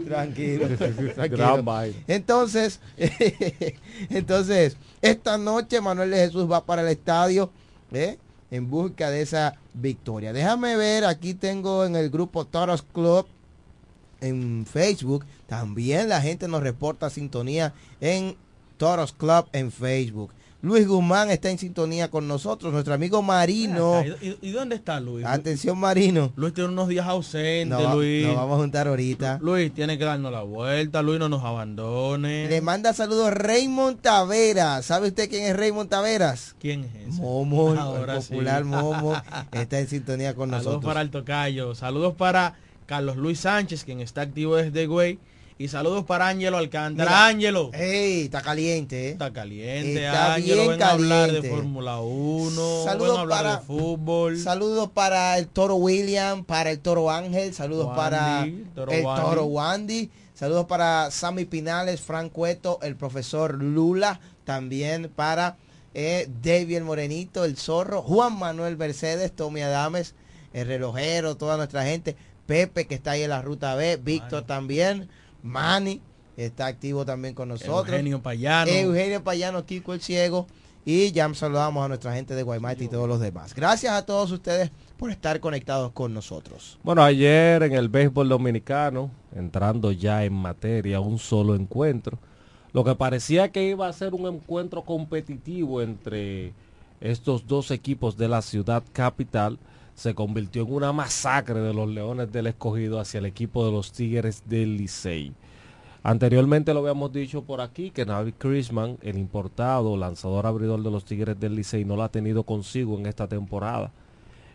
tranquilo. (laughs) Gran vaina. Entonces, (laughs) entonces, esta noche Manuel de Jesús va para el estadio ¿eh? en busca de esa victoria. Déjame ver, aquí tengo en el grupo Toros Club en Facebook. También la gente nos reporta sintonía en Toros Club en Facebook. Luis Guzmán está en sintonía con nosotros, nuestro amigo Marino. ¿Y, y dónde está Luis? Atención Marino. Luis tiene unos días ausentes, Nos, va- Luis. nos vamos a juntar ahorita. Luis tiene que darnos la vuelta, Luis no nos abandone. Le manda saludos Raymond Taveras. ¿Sabe usted quién es Raymond Taveras? ¿Quién es ese? Momo, el Ahora sí. popular Momo, (laughs) está en sintonía con Saludos nosotros. para el Tocayo. Saludos para Carlos Luis Sánchez, quien está activo desde Güey. Y saludos para Ángelo Alcántara. Ángelo. Ey, está caliente, ¿eh? Está caliente, Está Ángelo. bien Ven a hablar de caliente. Fórmula 1. Saludos ven a hablar para- de fútbol. Saludos para el Toro William, para el Toro Ángel, saludos Wandy, para Toro el Wandy. Toro Wandy, saludos para Sammy Pinales, Frank Cueto, el profesor Lula, también para eh, David el Morenito, el Zorro, Juan Manuel Mercedes, Tommy Adames, el relojero, toda nuestra gente, Pepe que está ahí en la ruta B, Víctor también, Manny está activo también con nosotros. Eugenio Payano. Eugenio Payano, Kiko el Ciego. Y ya saludamos a nuestra gente de Guaymate y todos los demás. Gracias a todos ustedes por estar conectados con nosotros. Bueno, ayer en el béisbol dominicano, entrando ya en materia, un solo encuentro. Lo que parecía que iba a ser un encuentro competitivo entre estos dos equipos de la ciudad capital se convirtió en una masacre de los Leones del Escogido hacia el equipo de los Tigres del Licey. Anteriormente lo habíamos dicho por aquí que Navi Chrisman, el importado lanzador abridor de los Tigres del Licey, no lo ha tenido consigo en esta temporada.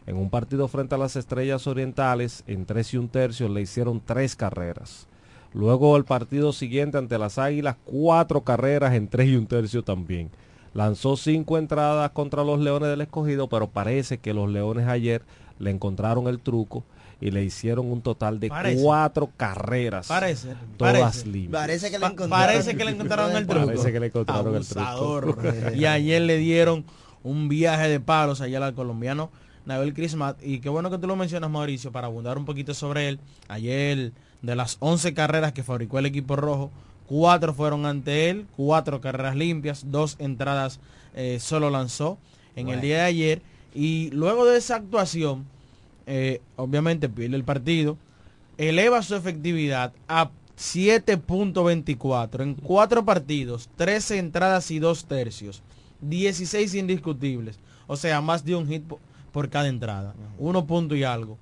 En un partido frente a las Estrellas Orientales, en tres y un tercio le hicieron tres carreras. Luego el partido siguiente ante las Águilas, cuatro carreras en tres y un tercio también. Lanzó cinco entradas contra los Leones del Escogido, pero parece que los Leones ayer le encontraron el truco y le hicieron un total de cuatro carreras. Parece. Todas limpias. Parece que le encontraron, parece que le encontraron el truco. Parece que le encontraron el truco. y ayer le dieron un viaje de palos allá al colombiano Nabil Crismat. Y qué bueno que tú lo mencionas, Mauricio, para abundar un poquito sobre él. Ayer, de las 11 carreras que fabricó el equipo rojo, cuatro fueron ante él, cuatro carreras limpias, dos entradas eh, solo lanzó en el día de ayer. Y luego de esa actuación, eh, obviamente pierde el partido, eleva su efectividad a 7.24 en cuatro partidos, 13 entradas y dos tercios, 16 indiscutibles, o sea, más de un hit por cada entrada, uno punto y algo.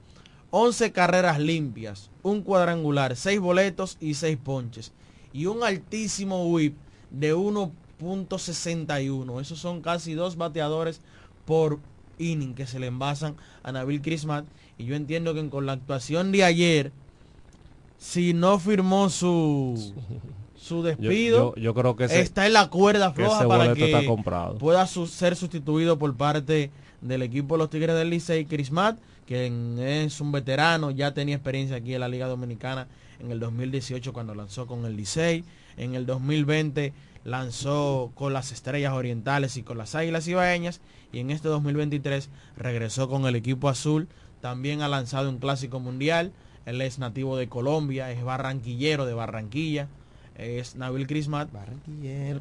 11 carreras limpias, un cuadrangular, 6 boletos y 6 ponches. Y un altísimo whip de 1.61. Esos son casi dos bateadores por inning que se le envasan a Nabil Crismat. Y yo entiendo que con la actuación de ayer, si no firmó su, (laughs) su despido, yo, creo que está en la cuerda floja para que pueda ser sustituido por parte del equipo de los Tigres del Licey, Crismat, quien es un veterano, ya tenía experiencia aquí en la Liga Dominicana en el 2018 cuando lanzó con el Licey, en el 2020 lanzó con las Estrellas Orientales y con las Águilas Ibaeñas y en este 2023 regresó con el equipo azul, también ha lanzado un clásico mundial, él es nativo de Colombia, es barranquillero de Barranquilla, es Nabil Crismat. Barranquillero.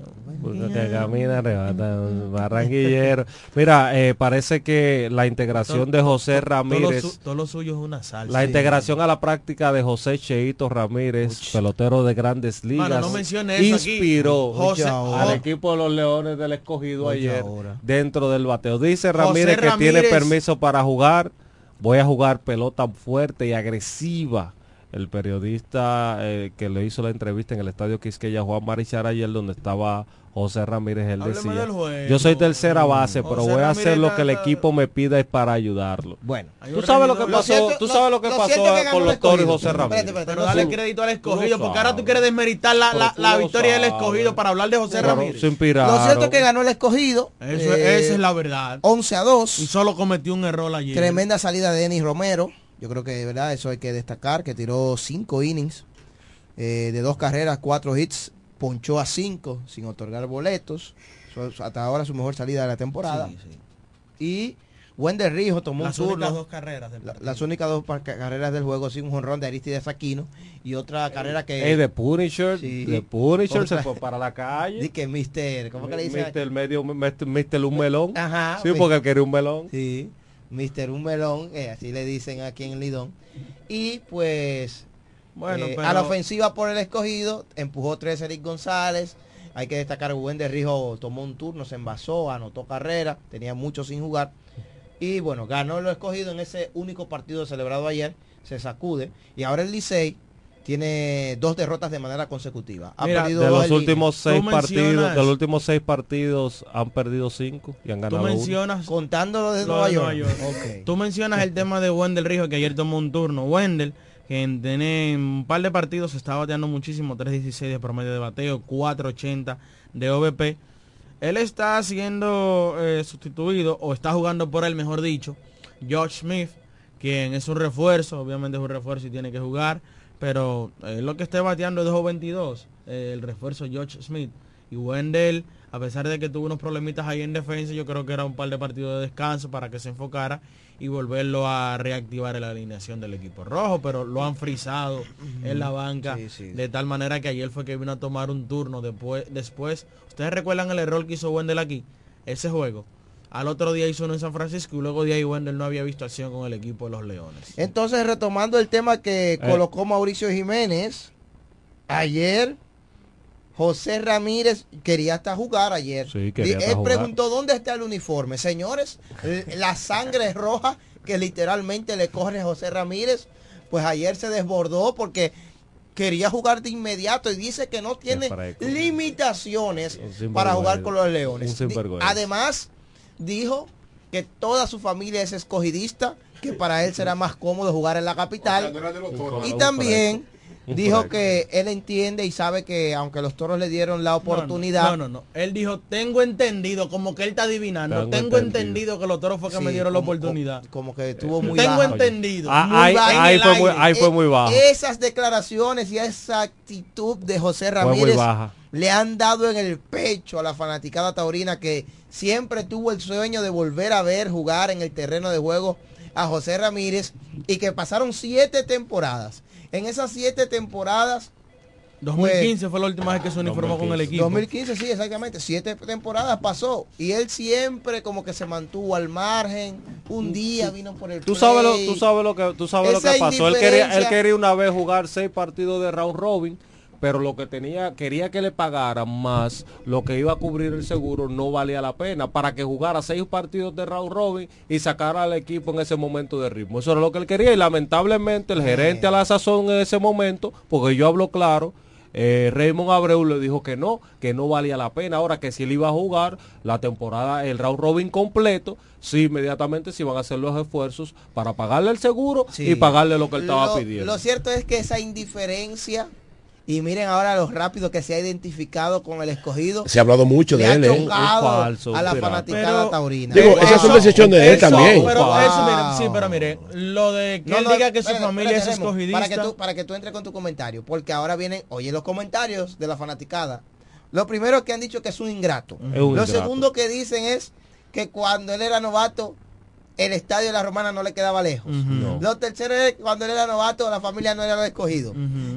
Que camina, barranquillero. Mira, eh, parece que la integración de José Ramírez. Todo lo, suyo es una salsa. La integración a la práctica de José Cheito Ramírez, pelotero de grandes ligas, inspiró al equipo de los Leones del Escogido ayer dentro del bateo. Dice Ramírez que tiene permiso para jugar. Voy a jugar pelota fuerte y agresiva el periodista eh, que le hizo la entrevista en el estadio Quisqueya, Juan Marichar, ayer donde estaba José Ramírez, él decía, yo soy tercera base, pero voy a hacer lo que el equipo me pida es para ayudarlo. Bueno, tú sabes lo que pasó, tú sabes lo que pasó con los toros y José Ramírez. pero dale crédito al escogido, porque ahora tú quieres desmeritar la, la, victoria del escogido para hablar de José Ramírez. Lo cierto es que ganó el escogido. Eso, esa es la verdad. 11 a 2. Y solo cometió un error ayer. Tremenda salida de Denis Romero. Yo creo que de verdad eso hay que destacar, que tiró cinco innings eh, de dos carreras, cuatro hits, ponchó a cinco sin otorgar boletos. hasta ahora su mejor salida de la temporada. Y Wender Rijo tomó las un turno. Dos carreras las únicas dos carreras del juego, sin un jonrón de Aristides Aquino y otra carrera que... de Punisher, de Punisher se fue para la calle. Y que Mister, ¿cómo que le dice? Mister, medio, Mister, un melón. Ajá. Sí, porque él quería un melón. Sí. Mr. Un Melón, eh, así le dicen aquí en Lidón. Y pues bueno, eh, a la ofensiva por el escogido, empujó tres Eric González. Hay que destacar buen de Rijo tomó un turno, se envasó, anotó carrera, tenía mucho sin jugar. Y bueno, ganó el escogido en ese único partido celebrado ayer, se sacude. Y ahora el Licey tiene dos derrotas de manera consecutiva. Ha perdido de los últimos seis partidos, de los últimos seis partidos han perdido cinco y han ganado tú mencionas, uno. Contándolo de Nueva York. Tú mencionas el tema de Wendell Rijo que ayer tomó un turno. Wendell, que en, un par de partidos se está bateando muchísimo, 3.16 de promedio de bateo, 4.80 de OVP. Él está siendo eh, sustituido o está jugando por él, mejor dicho, George Smith, quien es un refuerzo, obviamente es un refuerzo y tiene que jugar pero eh, lo que esté bateando es 2.22, eh, el refuerzo George Smith. Y Wendell a pesar de que tuvo unos problemitas ahí en defensa, yo creo que era un par de partidos de descanso para que se enfocara y volverlo a reactivar en la alineación del equipo rojo, pero lo han frisado en la banca de tal manera que ayer fue que vino a tomar un turno después, después ustedes recuerdan el error que hizo Wendell aquí, ese juego. Al otro día hizo uno en San Francisco y luego de ahí Wendell no había visto acción con el equipo de los Leones. Entonces, retomando el tema que Eh. colocó Mauricio Jiménez, ayer José Ramírez quería hasta jugar ayer. Sí, quería hasta Él jugar. preguntó dónde está el uniforme. Señores, la sangre roja que literalmente le corre a José Ramírez, pues ayer se desbordó porque quería jugar de inmediato y dice que no tiene limitaciones para jugar con los Leones. Un sinvergüenza. Di- Además, dijo que toda su familia es escogidista, que para él será más cómodo jugar en la capital. Y también dijo que él entiende y sabe que aunque los toros le dieron la oportunidad, No, no, no. Él dijo, tengo entendido, como que él está adivinando. Tengo Tengo, entendido. entendido. que los toros fue que Sí, me dieron la oportunidad. como que estuvo muy Tengo bajo. entendido. Ah, muy ahí- fue muy- aire. ahí fue muy bajo. esas declaraciones y esa actitud de José Ramírez baja. le han dado en el pecho a la fanaticada taurina que siempre tuvo el sueño de volver a ver jugar en el terreno de juego a José Ramírez y que pasaron siete temporadas. En esas siete temporadas 2015 fue la última vez que se uniformó con el equipo. 2015, sí, exactamente. Siete temporadas pasó. Y él siempre como que se mantuvo al margen. Un día vino por el Tú sabes lo, tú sabes lo que tú sabes lo que pasó. Él quería, él quería una vez jugar seis partidos de round robin, pero lo que tenía quería que le pagaran más lo que iba a cubrir el seguro no valía la pena para que jugara seis partidos de round robin y sacara al equipo en ese momento de ritmo. Eso era lo que él quería y lamentablemente el gerente a la sazón en ese momento, porque yo hablo claro, eh, Raymond Abreu le dijo que no, que no valía la pena. Ahora que si él iba a jugar la temporada, el round robin completo, sí, inmediatamente se iban a hacer los esfuerzos para pagarle el seguro Sí. y pagarle lo que él estaba Lo- pidiendo. Lo cierto es que esa indiferencia, y miren ahora lo rápido que se ha identificado con el escogido. Se ha hablado mucho de él, ¿eh? falso, a la fanaticada Pero- taurina. Digo, esa es una decisión de él Eso, también. Pero Wow. eso, sí, pero mire, lo de que No, él no, diga que su familia espérate, es escogidista. Para que, tú, para que tú entres con tu comentario, porque ahora vienen, oye, los comentarios de la fanaticada. Lo primero que han dicho que es un ingrato. Es un Lo ingrato. segundo que dicen es que cuando él era novato, el estadio de la Romana no le quedaba lejos. No. Lo tercero es que cuando él era novato, la familia no era lo escogido.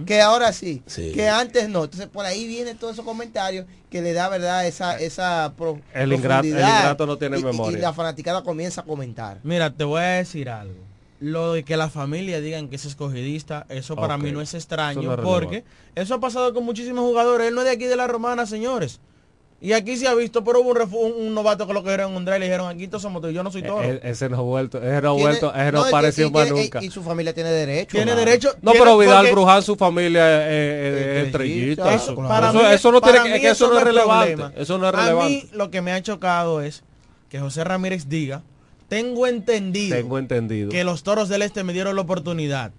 Que ahora sí, Sí. que antes no. Entonces por ahí vienen todos esos comentarios que le da verdad esa, esa pro- El ingrato- el ingrato no tiene Y- memoria. Y la fanaticada comienza a comentar. Mira, te voy a decir algo. Lo de que la familia digan que es escogidista, eso para mí no es extraño, Eso no es porque eso ha pasado con muchísimos jugadores. Él no es de aquí de la romana, señores. Y aquí se ha visto, pero hubo un, refu- un- un novato que lo cogieron en un drive y le dijeron, aquí todos somos tú, yo no soy toro. E- ese no ha vuelto, ese no ha vuelto, ese no y- apareció y más y- nunca. Y, su familia tiene derecho. Tiene Claro. derecho. No, tiene- pero Vidal Bruján, su familia eh, eh, es Estrellita, estrellita. Eso, claro. eso- mí- eso no tiene que, es que eso no es relevante. problema. Eso no es A relevante. mí lo que me ha chocado es que José Ramírez diga, tengo entendido Tengo entendido. que los toros del este me dieron la oportunidad.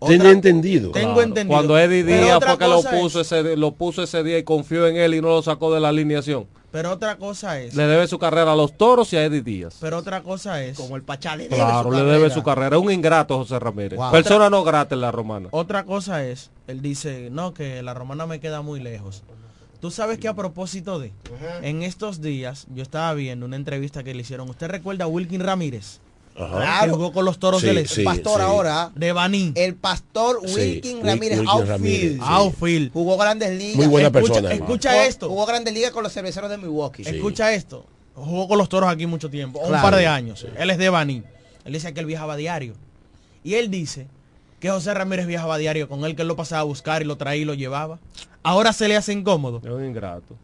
Tengo Otra- entendido. Tengo Claro. entendido. Cuando Eddie Díaz fue que lo puso, es- ese, lo puso ese día y confió en él y no lo sacó de la alineación. Pero otra cosa es, Le debe su carrera a los toros y a Eddie Díaz. pero otra cosa es, Como el Pachá le debe Claro, su le debe su carrera. Es un ingrato José Ramírez. Wow. Persona no grata en la romana. otra cosa es, él dice, no, que la romana me queda muy lejos. Tú sabes que a propósito de, en estos días, yo estaba viendo una entrevista que le hicieron. ¿Usted recuerda a Wilkin Ramírez? Ajá. Que jugó con los toros Sí, del sí, El pastor sí. ahora, De Baní. el pastor Wilkin Wil- Ramírez, Wilkin outfield. Ramírez, sí. Outfield. Jugó grandes ligas. Muy buena Escucha- persona. escucha esto. Jugó grandes ligas con los cerveceros de Milwaukee. Sí. Escucha esto. Jugó con los toros aquí mucho tiempo, un par de años. Él es de Baní. Él dice que él viajaba diario. Y él dice que José Ramírez viajaba diario con él, que él lo pasaba a buscar y lo traía y lo llevaba. Ahora se le hace incómodo. Es un ingrato.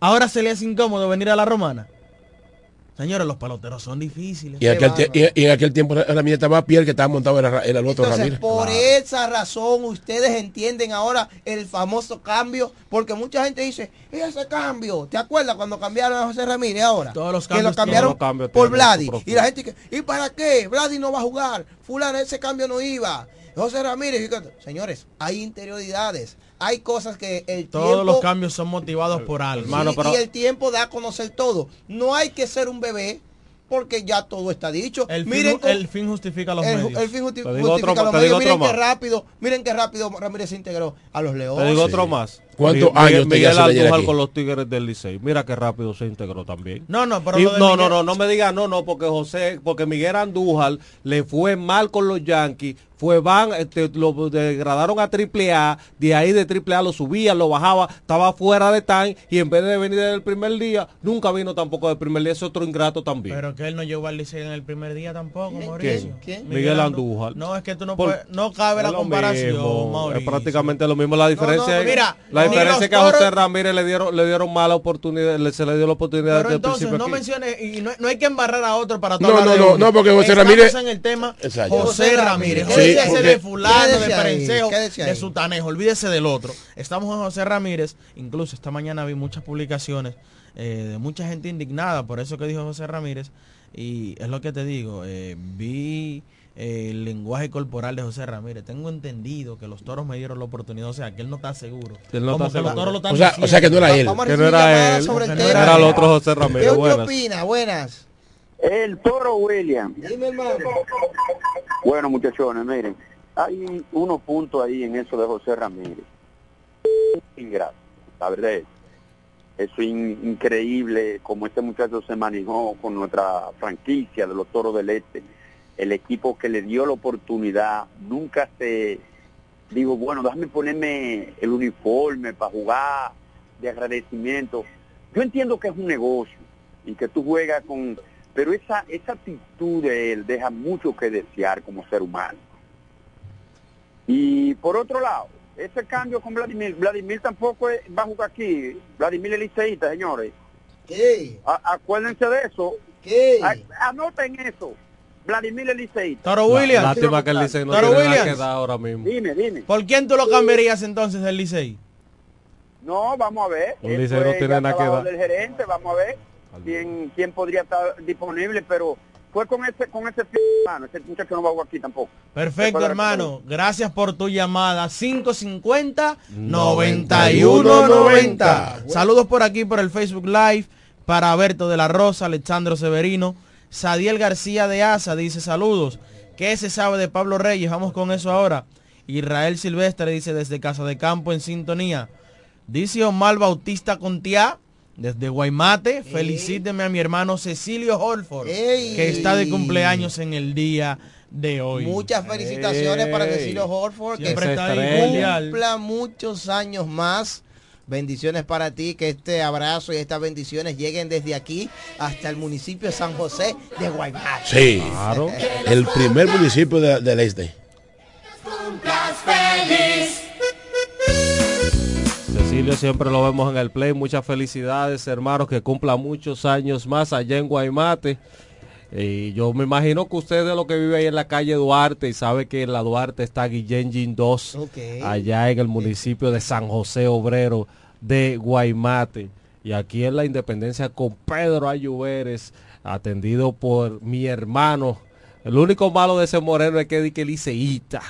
Ahora se le hace incómodo venir a la romana. Señores, los peloteros son difíciles. Y en, aquel, y- y en aquel tiempo Ramírez estaba a pie, que estaba montado era, era el otro Entonces, Ramírez. por esa razón, ustedes entienden ahora el famoso cambio, porque mucha gente dice, "¿Y ese cambio? ¿Te acuerdas cuando cambiaron a José Ramírez ahora? Todos los que lo cambios cambiaron tienen- Todos los cambios por Vladi. Y la gente que, ¿y para qué? Vladi no va a jugar. Fulano, ese cambio no iba. José Ramírez, señores, hay interioridades, hay cosas que el Todos tiempo los cambios son motivados por algo. Hermano, pero- y el tiempo da a conocer todo. No hay que ser un bebé porque ya todo está dicho. El fin, Miren cómo- el fin justifica los el, medios. el fin justi- Te digo justifica otro- los te medios. digo Miren qué más. rápido, miren qué rápido Ramírez se integró a los Te Leones. digo Sí. otro más. ¿Cuántos Miguel- años Miguel con los Tigres del Licey. Mira qué rápido se integró también. No, no, pero Y- lo de no, no, Miguel- no, no me diga no, no, porque José, porque Miguel Andújar le fue mal con los Yankees, fue van, este, lo degradaron a triple A, de ahí de triple A lo subían, lo bajaba, estaba fuera de time y en vez de venir del primer día, nunca vino tampoco del primer día, es otro ingrato también. Pero que él no llegó al Licey en el primer día tampoco, Mauricio. ¿Quién? Miguel Andújar. No, es que tú no Por- puedes, no cabe la comparación, mismo, Mauricio. Es prácticamente lo mismo. La diferencia, no, es- mira, la ni los es que a José Ramírez le dieron, le dieron mala oportunidad, le- se le dio la oportunidad Pero desde el entonces principio no aquí. menciones y no, no hay que embarrar a otro para No, hablar no, no, uno. no, porque José Estamos Ramírez- en el tema Exacto. José Ramírez. Sí, Olvídese porque- de fulano, de Perencejo, de. Sutanejo, olvídese del otro. Estamos en José Ramírez, incluso esta mañana vi muchas publicaciones eh, de mucha gente indignada por eso que dijo José Ramírez y es lo que te digo, eh, vi el lenguaje corporal de José Ramírez. Tengo entendido que los toros me dieron la oportunidad, o sea, que él no está seguro. Él no Como está que los toros lo están O sea- o sea que no era él. Vamos a Que no era él, sobre el que no tema. era el otro José ¿Qué Ramírez. usted Buenas. opina? Buenas. El toro William. Dime, hermano. Bueno, muchachones, miren, hay unos puntos ahí en eso de José Ramírez. Ingrato, la verdad es. Eso es in- increíble como este muchacho se manejó con nuestra franquicia de los Toros del Este. El equipo que le dio la oportunidad nunca se digo, bueno, déjame ponerme el uniforme para jugar de agradecimiento. Yo entiendo que es un negocio y que tú juegas con... Pero esa, esa actitud de él deja mucho que desear como ser humano. Y por otro lado, ese cambio con Vladimir, Vladimir tampoco va a jugar aquí. Vladimir es liceísta, señores. ¿Qué? A- acuérdense de eso. ¿Qué? A- anoten eso. Vladimir liceísta. Toro Williams. Lástima que el Licey no Toro tiene nada Williams. que dar ahora mismo. Dime, dime. ¿Por quién tú lo cambiarías entonces del Licey? No, vamos a ver. El Licey no tiene nada que dar. del gerente, vamos a ver quién, quién podría estar disponible, pero fue con ese con ese hermano. Ese muchacho no va a jugar aquí tampoco. Perfecto, hermano. Gracias por tu llamada. 550 9190. 9190. Saludos por aquí por el Facebook Live para Alberto de la Rosa, Alexandro Severino, Sadiel García de Asa dice saludos. ¿Qué se sabe de Pablo Reyes? Vamos con eso ahora. Israel Silvestre dice desde Casa de Campo en sintonía. Dice Omar Bautista Contiá desde Guaymate. Felicíteme a mi hermano Cecilio Holford, Ey. que está de cumpleaños en el día de hoy. Muchas felicitaciones para Cecilio Horford, que está cumpla muchos años más. Bendiciones para ti, que este abrazo y estas bendiciones lleguen desde aquí hasta el municipio de San José de Guaymate. Sí. Claro. (laughs) El primer municipio de- del este. Cumplas feliz. Cecilio siempre lo vemos en el play. Muchas felicidades, hermanos, que cumpla muchos años más allá en Guaymate. Y yo me imagino que usted es lo que vive ahí en la calle Duarte y sabe que en la Duarte está Guillén Gin 2, Ok. allá en el municipio de San José Obrero de Guaymate. Y aquí en la Independencia con Pedro Ayuberes, atendido por mi hermano. El único malo de ese moreno es que que liceíta.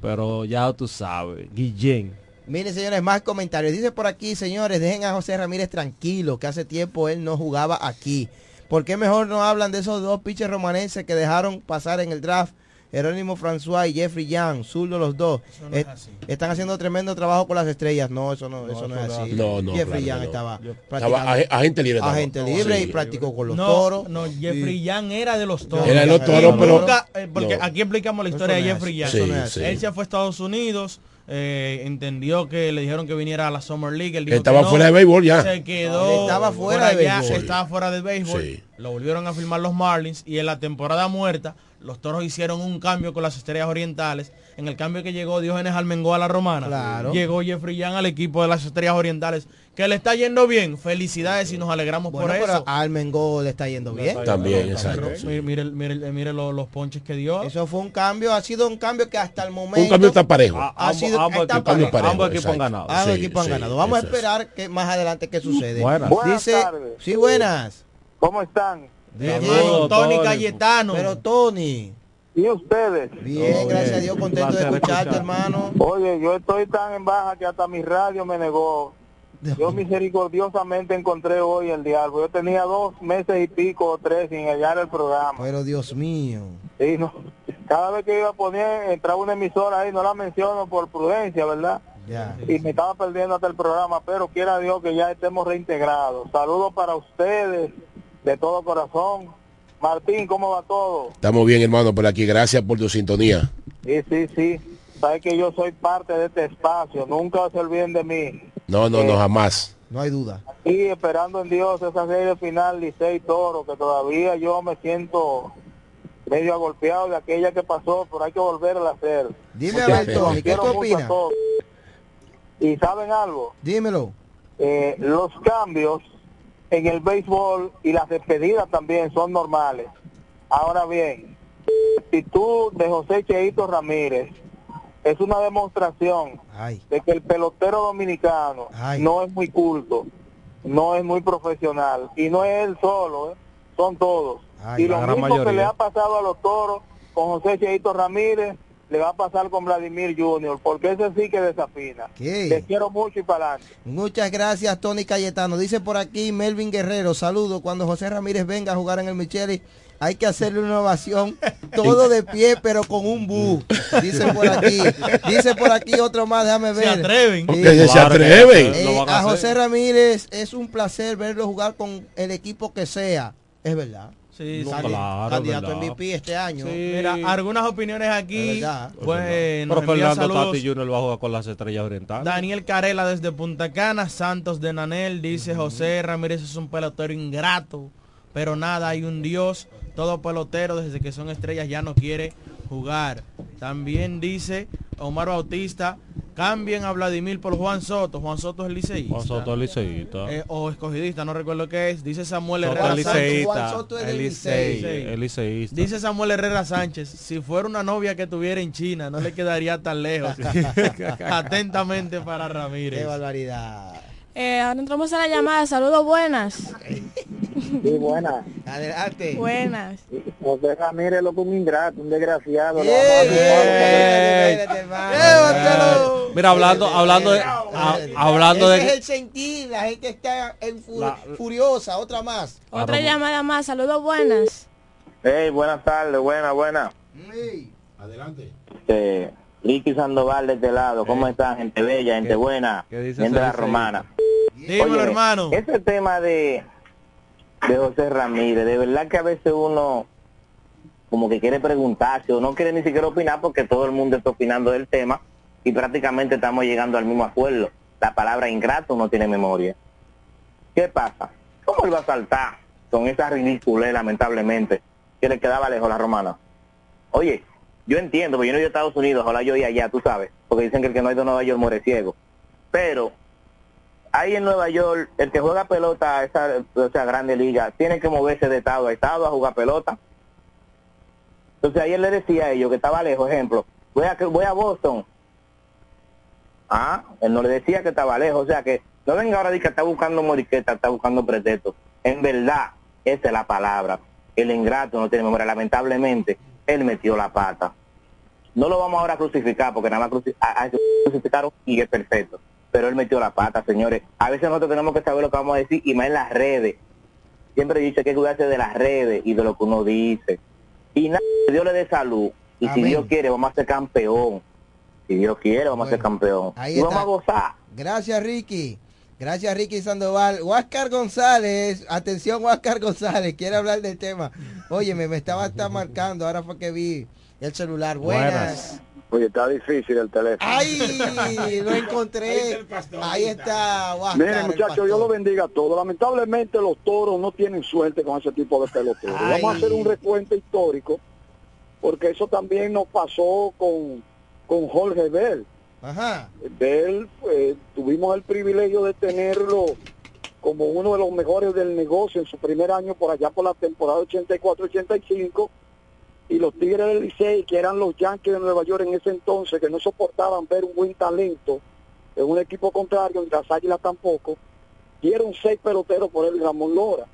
Pero ya tú sabes, Guillén. Miren, señores, más comentarios. Dice por aquí, señores, dejen a José Ramírez tranquilo, que hace tiempo él no jugaba aquí. ¿Por qué mejor no hablan de esos dos pitchers romanenses que dejaron pasar en el draft? Jerónimo François y Jeffrey Young, zurdo los dos. Eso no es Eh, así. están haciendo tremendo trabajo con las estrellas. No, eso no, eso no es así. No, no, Jeffrey claro Young estaba Estaba ag- agente libre. estaba. agente libre y practicó con los toros. No, Jeffrey Young era de los toros. Era de los toros, pero- nunca, eh, porque aquí explicamos la historia de es Jeffrey Young. es Sí. Él se fue a Estados Unidos, eh, entendió que le dijeron que viniera a la Summer League. Él dijo Estaba que no, fuera de béisbol ya. Se quedó. Estaba fuera de béisbol. Estaba fuera de béisbol. Sí. Lo volvieron a firmar los Marlins y en la temporada muerta los toros hicieron un cambio con las estrellas orientales. En el cambio que llegó Diógenes Almengó a la romana, Claro. llegó Jeffrey Young al equipo de las estrellas orientales. Que le está yendo bien. Felicidades y nos alegramos Bueno, por pero eso. a Almengo le está yendo bien. También, exacto. sí. mire, mire, mire- mire los, los ponches que dio. Eso fue un cambio, ha sido un cambio que hasta el momento... Un cambio está parejo. Ha ambos, sido- ambos está equipos, parejo. ambos Parejo, equipos han ganado. Los Sí, equipos han sí, ganado. Vamos a eso es. esperar que más adelante qué sucede. Buenas. Buenas Dice, tardes. sí, buenas. ¿Cómo están? Bien, Tony Tony. Cayetano. Pero Tony, ¿Y ustedes? bien, Todo gracias a Dios, contento de escucharte, escuchar. hermano. Oye, yo estoy tan en baja que hasta mi radio me negó. Yo misericordiosamente encontré hoy el diálogo. Yo tenía dos meses y pico o tres sin hallar el programa. Pero Dios mío. Sí, no. Cada vez que iba a poner, entraba una emisora ahí, no la menciono por prudencia, ¿verdad? y me estaba perdiendo hasta el programa, pero quiera Dios que ya estemos reintegrados. Saludos para ustedes de todo corazón. Martín, ¿cómo va todo? Estamos bien, hermano, por aquí. Gracias por tu sintonía. Sí, sí, sí. Sabes que yo soy parte de este espacio. Nunca se olviden de mí. No, no, no, Eh, jamás. No hay duda. Y esperando en Dios esa serie final, Licey Toro, que todavía yo me siento medio agolpeado de aquella que pasó, pero hay que volver a hacer. Dime a ver, Tony, ¿qué tú opinas? Y saben algo, Dímelo. Eh, los cambios en el béisbol y las despedidas también son normales. Ahora bien, actitud de José Cheito Ramírez es una demostración de que el pelotero dominicano no es muy culto, no es muy profesional y no es él solo, ¿eh? son todos. Ay, y lo mismo que le ha pasado a los toros con José Cheito Ramírez, le va a pasar con Vladimir Junior, porque ese sí que desafina. ¿Qué? Te quiero mucho y para adelante. Muchas gracias, Tony Cayetano. Dice por aquí Melvin Guerrero, saludo. Cuando José Ramírez venga a jugar en el Micheli, hay que hacerle una ovación, (laughs) todo de pie, pero con un bu. Dice por aquí. Dice por aquí otro más, déjame ver. atreven. Sí. Que se atreven. Eh, Lo van a. José Ramírez es un placer verlo jugar con el equipo que sea. Es verdad. Sí, sí. Candi- Claro, candidato verdad. MVP este año. Mira, algunas opiniones aquí. Bueno, Pero envía Fernando. Tati Jr. va a jugar con las estrellas orientales. Daniel Carela desde Punta Cana, Santos de Nanel, dice José Ramírez es un pelotero ingrato, pero nada, hay un Dios, todo pelotero desde que son estrellas ya no quiere jugar. También dice Omar Bautista, cambien a Vladimir por Juan Soto, Juan Soto es liceísta. Juan Soto es liceísta. Eh, o escogidista, no recuerdo qué es. Dice Samuel Soto Herrera es Sánchez. liceísta. El Licey, el liceísta. Dice Samuel Herrera Sánchez, si fuera una novia que tuviera en China, no le quedaría tan lejos. (laughs) Atentamente para Ramírez. Qué barbaridad. Eh, ahora entramos a la llamada. Saludos buenas. Sí, buena. Adelante. Buenas. José Ramírez lo un ingrato, un desgraciado. Eh, Mira, hablando, hablando de, a- hablando Ese es de, el sentir, la gente está en La- furiosa, otra más. Otra llamada más. Saludos buenas. Hey, buenas tardes, buena, buena. Adelante. Este, Ricky Sandoval de este lado, ¿cómo están? Gente bella, gente buena, gente de la romana. Dímelo, hermano. Ese tema de, de José Ramírez, de verdad que a veces uno como que quiere preguntarse o no quiere ni siquiera opinar porque todo el mundo está opinando del tema y prácticamente estamos llegando al mismo acuerdo. La palabra ingrato no tiene memoria. ¿Qué pasa? ¿Cómo él va a saltar con esa ridiculez, lamentablemente, que le quedaba lejos la romana? Oye, yo entiendo, porque yo no he a Estados Unidos, ojalá yo iba allá, tú sabes, porque dicen que el que no ha ido a Nueva York muere ciego. Pero ahí en Nueva York, el que juega pelota, esa, esa grande liga, tiene que moverse de estado a estado a jugar pelota. Entonces ayer le decía a ellos que estaba lejos, ejemplo, voy a, voy a Boston. Ah, él no le decía que estaba lejos, o sea que no venga ahora decir que está buscando moriqueta, está buscando pretextos. En verdad, esa es la palabra. El ingrato no tiene memoria. Lamentablemente, él metió la pata. No lo vamos ahora a crucificar porque nada más crucificaron y es perfecto. Pero él metió la pata, señores. A veces nosotros tenemos que saber lo que vamos a decir y más en las redes. Siempre he dicho que hay que cuidarse de las redes y de lo que uno dice. Y nada, Dios le dé salud. Y si. Dios quiere, vamos a ser campeón. Si Dios quiere, vamos a ser campeón. ahí y vamos a gozar. Gracias, Ricky. Gracias, Ricky Sandoval. Huáscar González, atención, Huáscar González, quiere hablar del tema. Oye, me, me estaba hasta marcando, ahora fue que vi el celular. Buenas. Oye, está difícil el teléfono. ¡Ay! Lo encontré. Ahí está, Huáscar. Miren, muchachos. Dios lo bendiga a todos. Lamentablemente los toros no tienen suerte con ese tipo de peloteros. Ay. Vamos a hacer un recuento histórico, porque eso también nos pasó con, con Jorge Bell. Ajá. Bell, pues, tuvimos el privilegio de tenerlo como uno de los mejores del negocio en su primer año por allá por la temporada 84-85 y los Tigres del Licey, que eran los Yankees de Nueva York en ese entonces, que no soportaban ver un buen talento en un equipo contrario, y las Águilas tampoco, dieron seis peloteros por él Ramón Lora.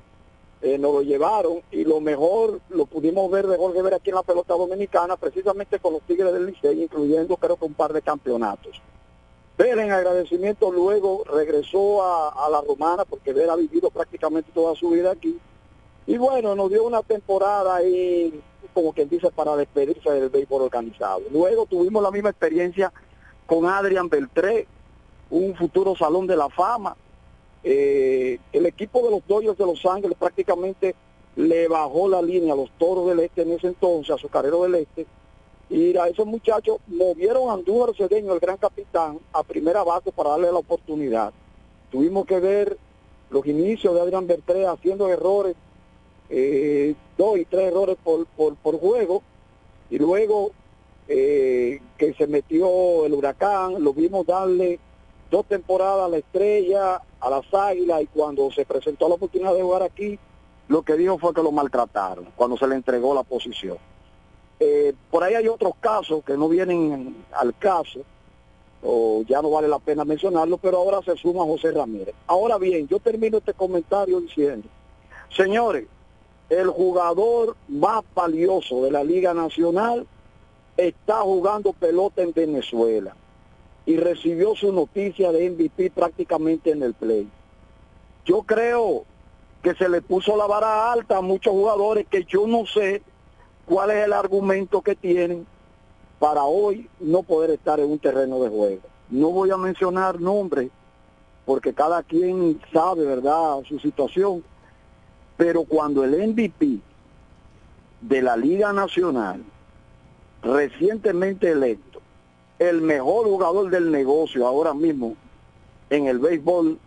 Eh, nos lo llevaron y lo mejor lo pudimos ver de Jorge Ver aquí en la pelota dominicana, precisamente con los Tigres del Licey, incluyendo creo que un par de campeonatos. Ver en agradecimiento luego regresó a, la Romana porque Ver ha vivido prácticamente toda su vida aquí. Y bueno, nos dio una temporada ahí, como quien dice, para despedirse del béisbol organizado. Luego tuvimos la misma experiencia con Adrian Beltré, un futuro salón de la fama. Eh, el equipo de los Dodgers de Los Ángeles prácticamente le bajó la línea a los Toros del Este en ese entonces, a su carrero del Este, y a esos muchachos movieron a Andújar Cedeño, el gran capitán, a primera base para darle la oportunidad. Tuvimos que ver los inicios de Adrián Bertré haciendo errores, eh, dos y tres errores por, por, por juego, y luego eh, que se metió el huracán, lo vimos darle dos temporadas a la estrella, a las águilas, y cuando se presentó la oportunidad de jugar aquí, lo que dijo fue que lo maltrataron cuando se le entregó la posición. Eh, por ahí hay otros casos que no vienen al caso, o ya no vale la pena mencionarlo, pero ahora se suma José Ramírez. Ahora bien, yo termino este comentario diciendo, señores, el jugador más valioso de la Liga Nacional está jugando pelota en Venezuela y recibió su noticia de MVP prácticamente en el play. Yo creo que se le puso la vara alta a muchos jugadores que yo no sé cuál es el argumento que tienen para hoy no poder estar en un terreno de juego. No voy a mencionar nombres porque cada quien sabe, ¿verdad?, su situación, pero cuando el MVP de la Liga Nacional, recientemente electo, el mejor jugador del negocio ahora mismo en el béisbol,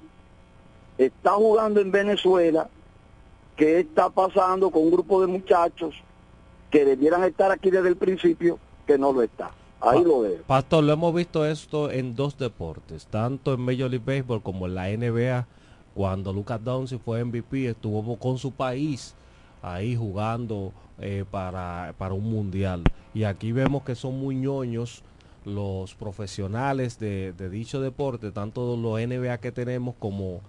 está jugando en Venezuela, ¿qué está pasando con un grupo de muchachos que debieran estar aquí desde el principio, que no lo está? Ahí Pa- lo dejo. Pastor, lo hemos visto esto en dos deportes, tanto en Major League Baseball como en la NBA. Cuando Lucas Doncic fue MVP, estuvo con su país ahí jugando eh, para, para un mundial. Y aquí vemos que son muy ñoños los profesionales de, de dicho deporte, tanto los NBA que tenemos como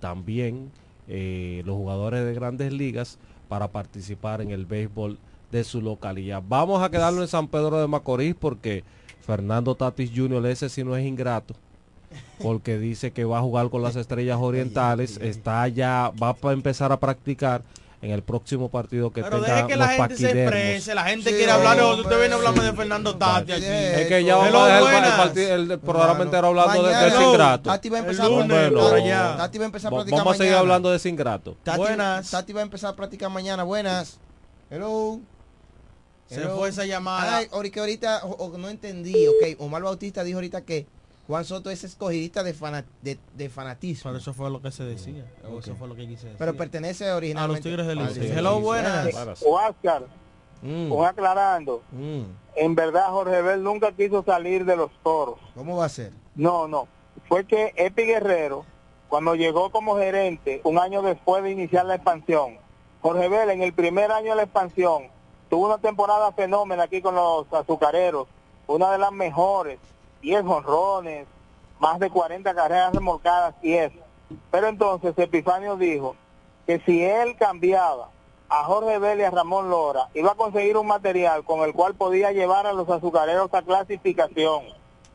también eh, los jugadores de grandes ligas para participar en el béisbol de su localidad. Vamos a quedarlo en San Pedro de Macorís porque Fernando Tatis Jr. ese sí no es ingrato porque dice que va a jugar con las estrellas orientales, está ya, va a empezar a practicar en el próximo partido que Pero tenga deje que los la gente se paquidermos. exprese, la gente Sí, quiere hablar, hombre, usted viene a hablarme de Fernando Tati aquí. Es que ya vamos a dejar el, el el programa entero hablando de, de Mañana, ese ingrato. Tati va a empezar El a lunes, Bueno, Tati- va a empezar a practicar Vamos a seguir mañana. hablando de ese ingrato. Tati, Buenas. Tati va a empezar a practicar mañana. Buenas. Hello. Se fue esa llamada. Ay, ahorita, ahorita o- o no entendí. Ok, Omar Bautista dijo ahorita que Juan Soto es escogidista de, fana- de, de fanatismo. Pero eso fue lo que se decía. o Eso fue lo que quise decir. Pero pertenece a originalmente los Tigres del. Licey. Hello, buenas. Oscar, Mm, un aclarando. mm. En verdad, Jorge Bel nunca quiso salir de los toros. ¿Cómo va a ser? No, no. Fue que Epi Guerrero, cuando llegó como gerente, un año después de iniciar la expansión, Jorge Bel en el primer año de la expansión tuvo una temporada fenómena aquí con los azucareros, una de las mejores, 10 honrones, más de 40 carreras remolcadas y eso. Pero entonces Epifanio dijo que si él cambiaba a Jorge Bel y a Ramón Lora, iba a conseguir un material con el cual podía llevar a los azucareros a clasificación.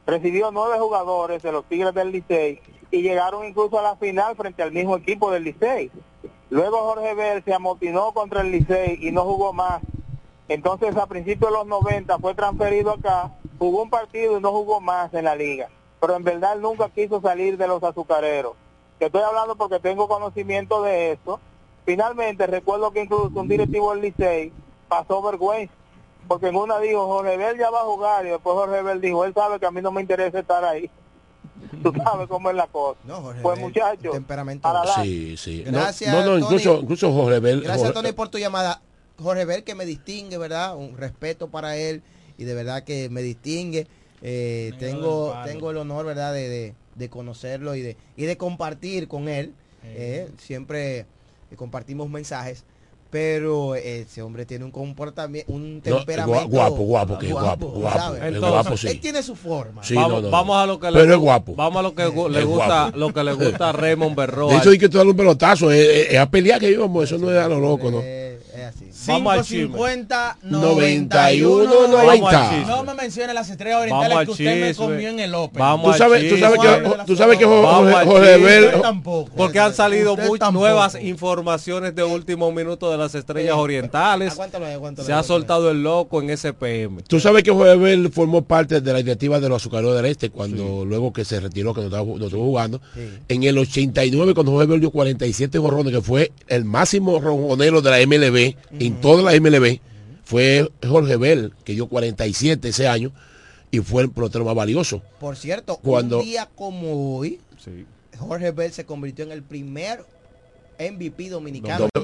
Recibió nueve jugadores de los Tigres del Licey y llegaron incluso a la final frente al mismo equipo del Licey. Luego Jorge Bel se amotinó contra el Licey y no jugó más. Entonces a principios de los 90 fue transferido acá, jugó un partido y no jugó más en la liga. Pero en verdad nunca quiso salir de los azucareros. Que estoy hablando porque tengo conocimiento de eso. Finalmente recuerdo que incluso un directivo del Licey pasó vergüenza. Porque en una dijo, Jorge Bel ya va a jugar y después Jorge Bel dijo, él sabe que a mí no me interesa estar ahí. (laughs) Tú sabes cómo es la cosa. No, Jorge pues muchachos, temperamento. Sí, sí. No, Gracias, no, no, Tony. incluso, incluso Jorge Bel. Gracias, Jorge- Tony, por tu llamada. Jorge Bel, que me distingue, ¿verdad? Un respeto para él y de verdad que me distingue. Eh, tengo tengo el honor, ¿verdad?, de, de- de conocerlo y de, y de compartir con él. Eh, siempre eh, compartimos mensajes. Pero ese hombre tiene un comportamiento, un No, temperamento. guapo, guapo, que guapo, guapo. Entonces, guapo, sí. Él tiene su forma. Sí, vamos, no, no, vamos a lo que le Pero es gu- guapo. Vamos a lo que le Es gusta, guapo. lo que le gusta a Raymond Berroa. De hecho, hay que darle un pelotazo. Es, es- es a pelear que íbamos. Eso no es a lo loco, ¿no? Vamos chisme. 550 91, 91 90. No me mencione las estrellas orientales al que usted me comió en el Open. Vamos Tú sabes, tú sabes que, tú sabes que Jorge, Jorge. Bel- tampoco. Porque han salido tampoco. nuevas informaciones de último minuto de las estrellas orientales. Aguántalo ahí, aguántalo Se ha soltado el loco en SPM. Tú sabes que Jorge Bel formó parte de la directiva de los azucareros del Este cuando luego que se retiró, que no, estaba, no estuvo jugando. En el 89, cuando Jorge Bel dio 47 jorrones, que fue el máximo ronjonero de la MLB, en toda la MLB, fue Jorge Bel, que dio 47 ese año y fue el pelotero más valioso. Por cierto, Cuando- un día como hoy, Jorge Bell se convirtió en el primer MVP dominicano. Eso